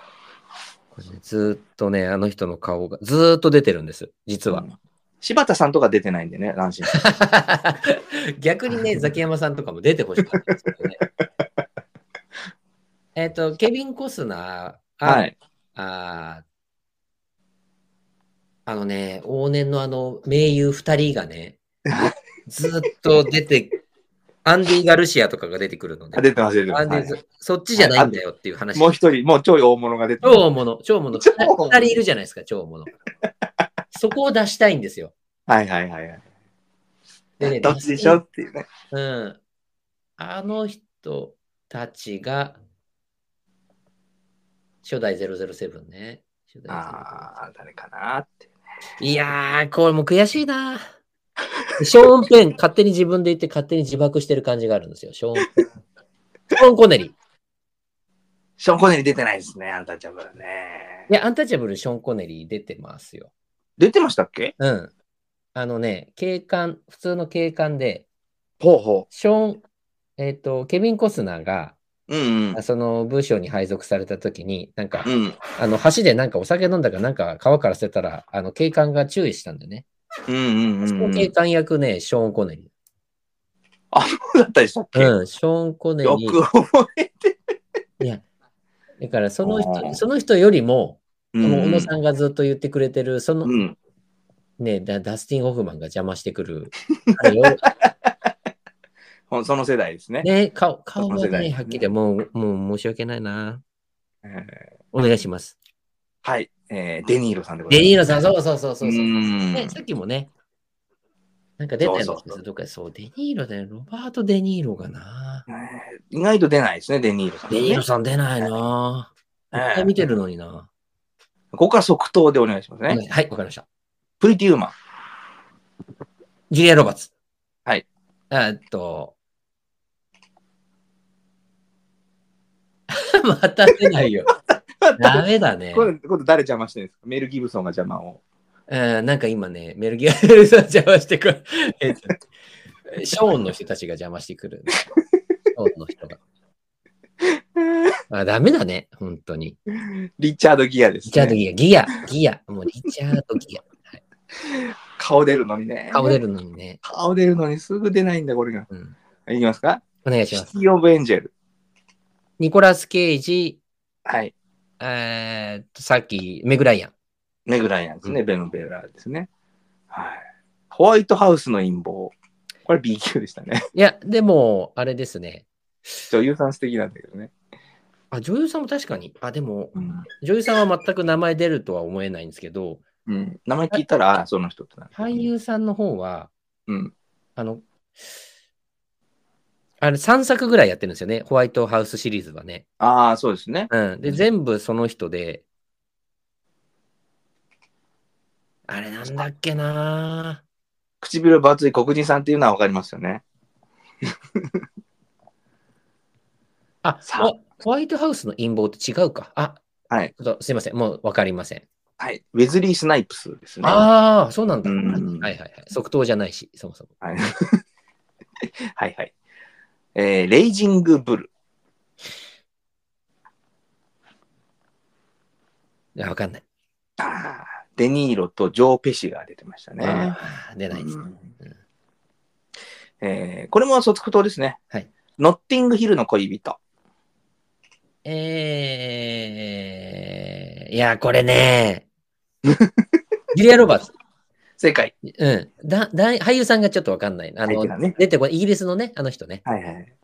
これねずーっとね、あの人の顔がずーっと出てるんです、実う。は。うん柴田さんとか出てないんでね、安心して。逆にね、ザキヤマさんとかも出てほしかったですけどね。えっと、ケビン・コスナー、あはい。あーあのね、往年のあの、名優二人がね、ずーっと出て、アンディ・ガルシアとかが出てくるので、あ出てます、出てます。はいそっちじゃないんだよっていう話。もう一人、もう超大物が出てます。超物、超物。超物二人いるじゃないですか、超物。そこを出したいんですよ。はいはいはいはい。でねどっちでしょっていうね。うん。あの人たちが、初代007ね。初代007ああ、誰かなって。いやー、これもう悔しいな。ショーン・ペン、勝手に自分で言って勝手に自爆してる感じがあるんですよ。ショーン・ペン。ショーン・コネリー。ショーン・コネリー出てないですね、アンタッチャブルねい。や、アンタッチャブル、ショーン・コネリー出てますよ。出てましたっけ？うん。あのね、警官、普通の警官で、ほうほショーン、えっ、と、ケビン・コスナーが、う。うんうん。その部署に配属されたときに、なんか、うん。あの、橋でなんかお酒飲んだかなんか川から捨てたら、あの、警官が注意したんだよね。うんうんそうん。の警官役ね、ショーン・コネリだったでしたっけ、ー。うん、ショーン・コネリよー。く覚えていや、だからそのあ人、ーその人よりも、小野さんがずっと言ってくれてる、そのうん。ね、ダダスティン・ホフマンが邪魔してくる。あれ その世代ですね。ね、顔、顔がね、はっきりもう、もう申し訳ないな。えーお願いします。はい、えーデニーロさんでございます。デニーロさん、そうそうそうそうそう。んね、さっきもね、なんか出たようなそうそうそう気がするどっかでそう、デニーロだよ、ロバート・デニーロがな。えー意外と出ないですね、デニーロさん、ね。デニーロさん出ないな。ええいっぱい見てるのにな。ここから即答でお願いしますね。はい、わかりました。プリティウーマン。ジュリア・ロバーツ。はい。えっと。また出ないよ。ダメだねこ。れ、これ誰邪魔してるんですか？メル・ギブソンが邪魔を。うんなんか今ね、メルギアルさん邪魔してくる。えっとショーンの人たちが邪魔してくる。ショーンの人が。あ、ダメだね、本当に。リチャード・ギアです、ね。リチャード・ギア、ギア、ギア。もうリチャード・ギア。顔出るのにね。顔出るのにね。顔出るのにすぐ出ないんだ、これが。うん、いきますか？お願いします。シティ・オブ・エンジェル。ニコラス・ケイジ、はい。えーっと、さっき、メグライアン。メグライアンですね。ベノベラですね。はい。ホワイトハウスの陰謀。これ B 級でしたね。いや、でも、あれですね。女優さん素敵なんだけどね。あ、女優さんも確かに。あ、でも、うん。女優さんは全く名前出るとは思えないんですけど、うん、名前聞いたら、あその人ってなる。俳優さんの方は、うん。あの、あれ3作ぐらいやってるんですよね。ホワイトハウスシリーズはね。ああ、そうですね。うん。で、うん全部その人で、あれなんだっけな唇分厚い黒人さんっていうのはわかりますよね。あホホワイトハウスの陰謀って違うか。あ、はい。ちょっとすいません。もうわかりません。はい。ウェズリー・スナイプスですね。ああ、そうなんだ。うんはいはいはい。即答じゃないし、そもそも。はい。はいはい。えーレイジング・ブル。いや、わかんない。ああ、デニーロとジョー・ペシが出てましたね。出ないですね。うんえーこれも即答ですね。はい。ノッティングヒルの恋人。えー、いや、これね、ジュリア・ロバーツ。正解。うん。だだ俳優さんがちょっとわかんない。あの、ね出てこない。イギリスのね、あの人ね。はいはい。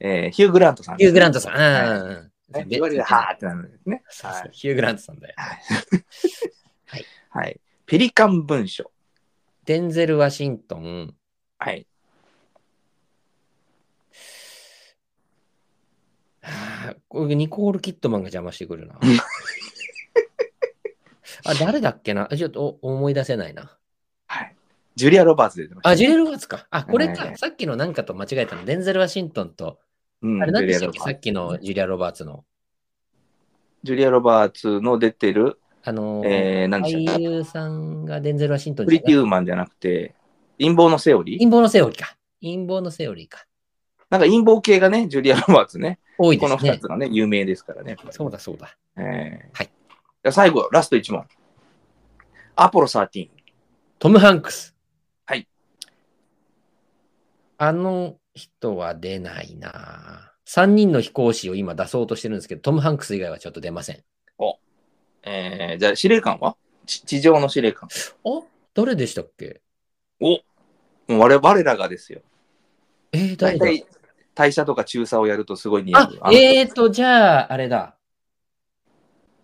えーヒュー・グラントさん、ヒュー・グラントさん。はいうんうんうんね言われて、はーってなるんですね。そうそうはいヒュー・グラントさんだよ。はい。はい。ペリカン文書。デンゼル・ワシントン。はい。はあこれニコール・キットマンが邪魔してくるな。あ、誰だっけな？ちょっとお思い出せないな。はい。ジュリア・ロバーツ出てました、あ、ジュリア・ロバーツか。あ、これか。はいさっきのなんかと間違えたの。デンゼル・ワシントンと、うんあれ何でしたっけ？さっきのジュリア・ロバーツの。ジュリア・ロバーツの出てる、あのー、えー、何でしたっけ？俳優さんがデンゼル・ワシントンプリティウウーマンじゃなくて、陰謀のセオリー？陰謀のセオリーか。陰謀のセオリーか。なんか陰謀系がね、ジュリア・ロバーツね。この多いですね2つ。がね、有名ですからね。そうだそうだ。えーはいじゃあ最後、ラスト1問。アポロ13。トム・ハンクス。はい。あの人は出ないな3人の飛行士を今出そうとしてるんですけど、トム・ハンクス以外はちょっと出ません。えー、じゃあ司令官は？ち地上の司令官。あ誰でしたっけ？おもう我我らがですよ。えー、誰だ？大体、大社とか中佐をやるとすごい似合あう。あ、えーと、じゃあ、あれだ。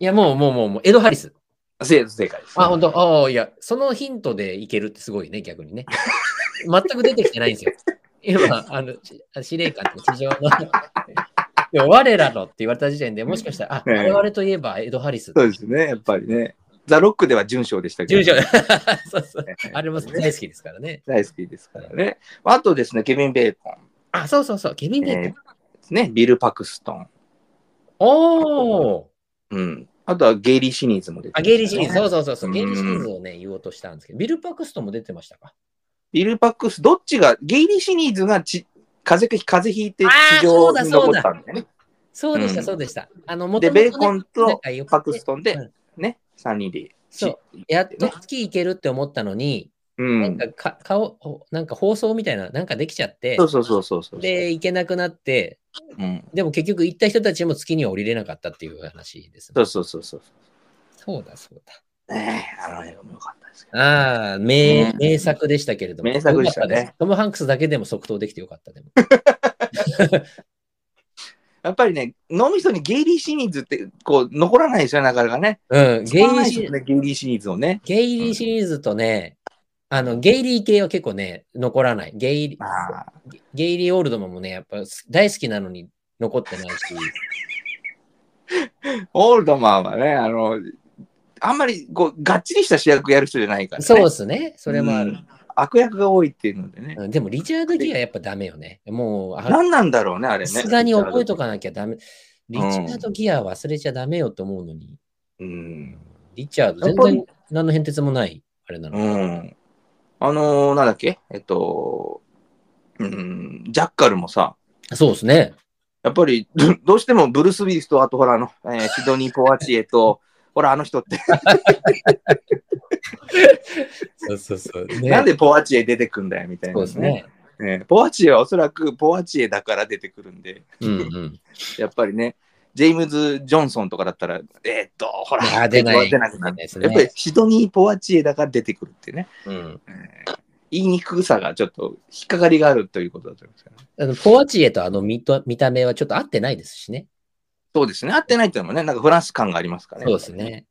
いや、もう、もう、もう、もうエド・ハリス。正正解です。あ、本当？ああ、いや、そのヒントでいけるってすごいね、逆にね。全く出てきてないんですよ。今、あの、し司令官って地上の。でも我らのって言われた時点でもしかしたら、あ、ね我々といえばエド・ハリス。そうですね、やっぱりね。ザ・ロックでは準将でしたけど。住所 そうそう。ねあれも大好きですからね。大好きですからね。あとですね、ケビン・ベーコンあ、そうそうそう。ケビン・ベーコン。えですね、ビル・パクストン。おーうん。あとはゲイリー・シニーズも出てあ、ましたねゲイリー・シリーズ。そうそうそうそう。うんゲイリー・シリーズをね、言おうとしたんですけど、ビル・パクストンも出てましたか？ビル・パクス、どっちが、ゲイリー・シニーズがち風邪風邪ひいて地上に残ったんだよね。そうでした、うんそうでした。あの、もで、ともとねベーコンとパクストンでうんね、3人で。そうやっと月行けるって思ったのに、うん。なんかか顔、ほなんか放送みたいな、なんかできちゃってそ、うそうそうそうそう。で、行けなくなって、うん、でも結局行った人たちも月には降りれなかったっていう話ですね。そうそうそうそう。そうだ、そうだ。ねえ、あの映画も良かったですけど。ああ、名うん名作でしたけれども。名作でしたねトム・ハンクスだけでも即答できてよかった。でも やっぱりね、脳みそにゲイリー・シニーズってこう残らないですよ、なかなかね。うん、ゲイリーシシね、ゲイリー・シニーズをね。ゲイリーシリーズとね、あの、ゲイリー系は結構ね、残らない。ゲイリああゲイリー・オールドマンもね、やっぱ大好きなのに残ってないし。オールドマンはね、あの、あんまりこうがっちりした主役やる人じゃないからね。そうですね。それもある。うん悪役が多いっていうのでね。うんでも、リチャード・ギアやっぱダメよね。もう、あ何なんだろうね、あれね。さすがに覚えとかなきゃダメ。リチャード・ギア忘れちゃダメよと思うのに。うん。リチャード、全然何の変哲もない、あれなの。うん。あのーなんだっけ？えっと、うん、ジャッカルもさ、そうですね。やっぱりどどうしてもブルース・ウィリスと、あとほらあの、えーシドニー・ポワチエと、ほらあの人って、そうそうそう。ねなんでポワチエ出てくんだよみたいな、そうですね。ねポワチエはおそらくポワチエだから出てくるんで、うんうん。やっぱりね、ジェームズ・ジョンソンとかだったら、えーっと、ほら、出ない出なくなる。ですねやっぱりシドニー・ポワチエだから出てくるってね、うん、えー言いにくさがちょっと引っかかりがあるということだと思いますよね。あのポワチエとあの見た目はちょっと合ってないですしね。そうですね。合ってないっていうのもね、なんかフランス感がありますからね。そうです。ね。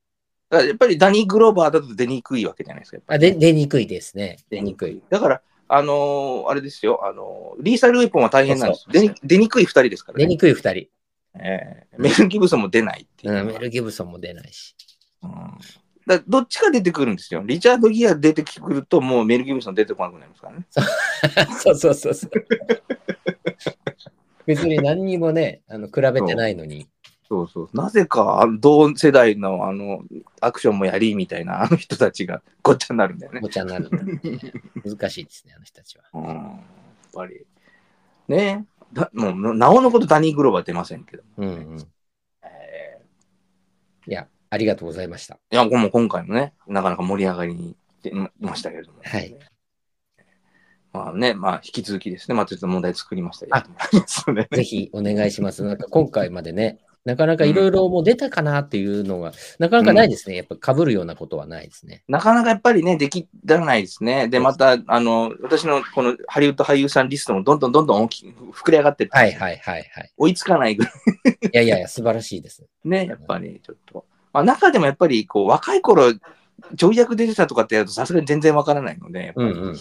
だからやっぱりダニー・グローバーだと出にくいわけじゃないですか。あで出にくいですね。出出ににくい。。だから、あのーあれですよ、あのーリーサルウェポンは大変なんですそう出に出にくい二人ですからね。出にくい二人。えーメル・ギブソンも出ないっていうう。ん、メル・ギブソンも出ないし。うんだどっちか出てくるんですよ。リチャード・ギア出てくると、もうメル・ギブソン出てこなくなりますからね。そう そうそうそう。別に何にもね、あの比べてないのに。そうそう。なぜか、同世代のあのアクションもやりみたいな、あの人たちがごっちゃになるんだよね。ごちゃになるんだ。難しいですね、あの人たちは。うん、やっぱり。ねだもう、なおのことダニー・グローバー出ませんけど。うんうん。えいや、ありがとうございました。ーいや、もう今回もね、なかなか盛り上がりに出ましたけれども。はい。まあね、まあ引き続きですね、まあちょっと問題作りましたあそれね ぜひお願いします。なんか今回までね、なかなかいろいろもう出たかなっていうのが、なかなかないですね。やっぱ被るようなことはないですね。なかなかやっぱりね、できらないですね。で、また、あの、私のこのハリウッド俳優さんリストもどんどんどんどん大きく膨れ上がってって、はいはいはいはい。追いつかないぐらいいやいやいや、素晴らしいです。ね、やっぱりちょっと。まあ、中でもやっぱりこう若い頃、ちょい役出てたとかってやるとさすがに全然わからないので、うん。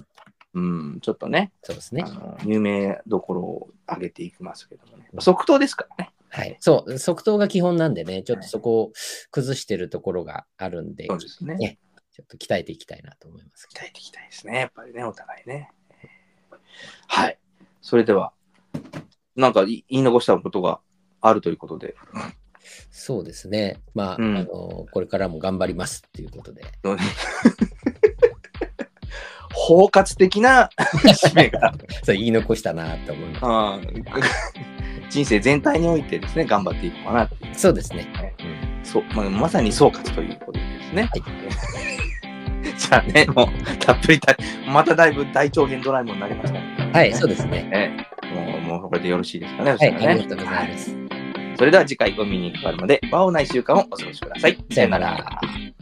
うん、ちょっとね、そうですね有名どころを上げていきますけどもね。即答ですからね。はい。そう、即答が基本なんでね、ちょっとそこを崩してるところがあるんで、そうですね。ねちょっと鍛えていきたいなと思いますけ鍛えていきたいですね。やっぱりね、お互いね。はい。それでは、なんか言い残したことがあるということで。ど。そうですね。まあ、うんあの、これからも頑張りますっていうことで。包括的な 使命が、そう言い残したなと思いまうん人生全体においてですね、頑張っていこうかな。そうですね。うんそう、まあ、まさに総括ということですね。はい。じゃあね、もう、たっぷりた、まただいぶ大長編ドラえもんになりましたね。はい、そうですね。ねもう、もうこれでよろしいですかね。そはい、ありがとうございます。それでは次回お見にかかるまで、和をない週間をお過ごしください。さよなら。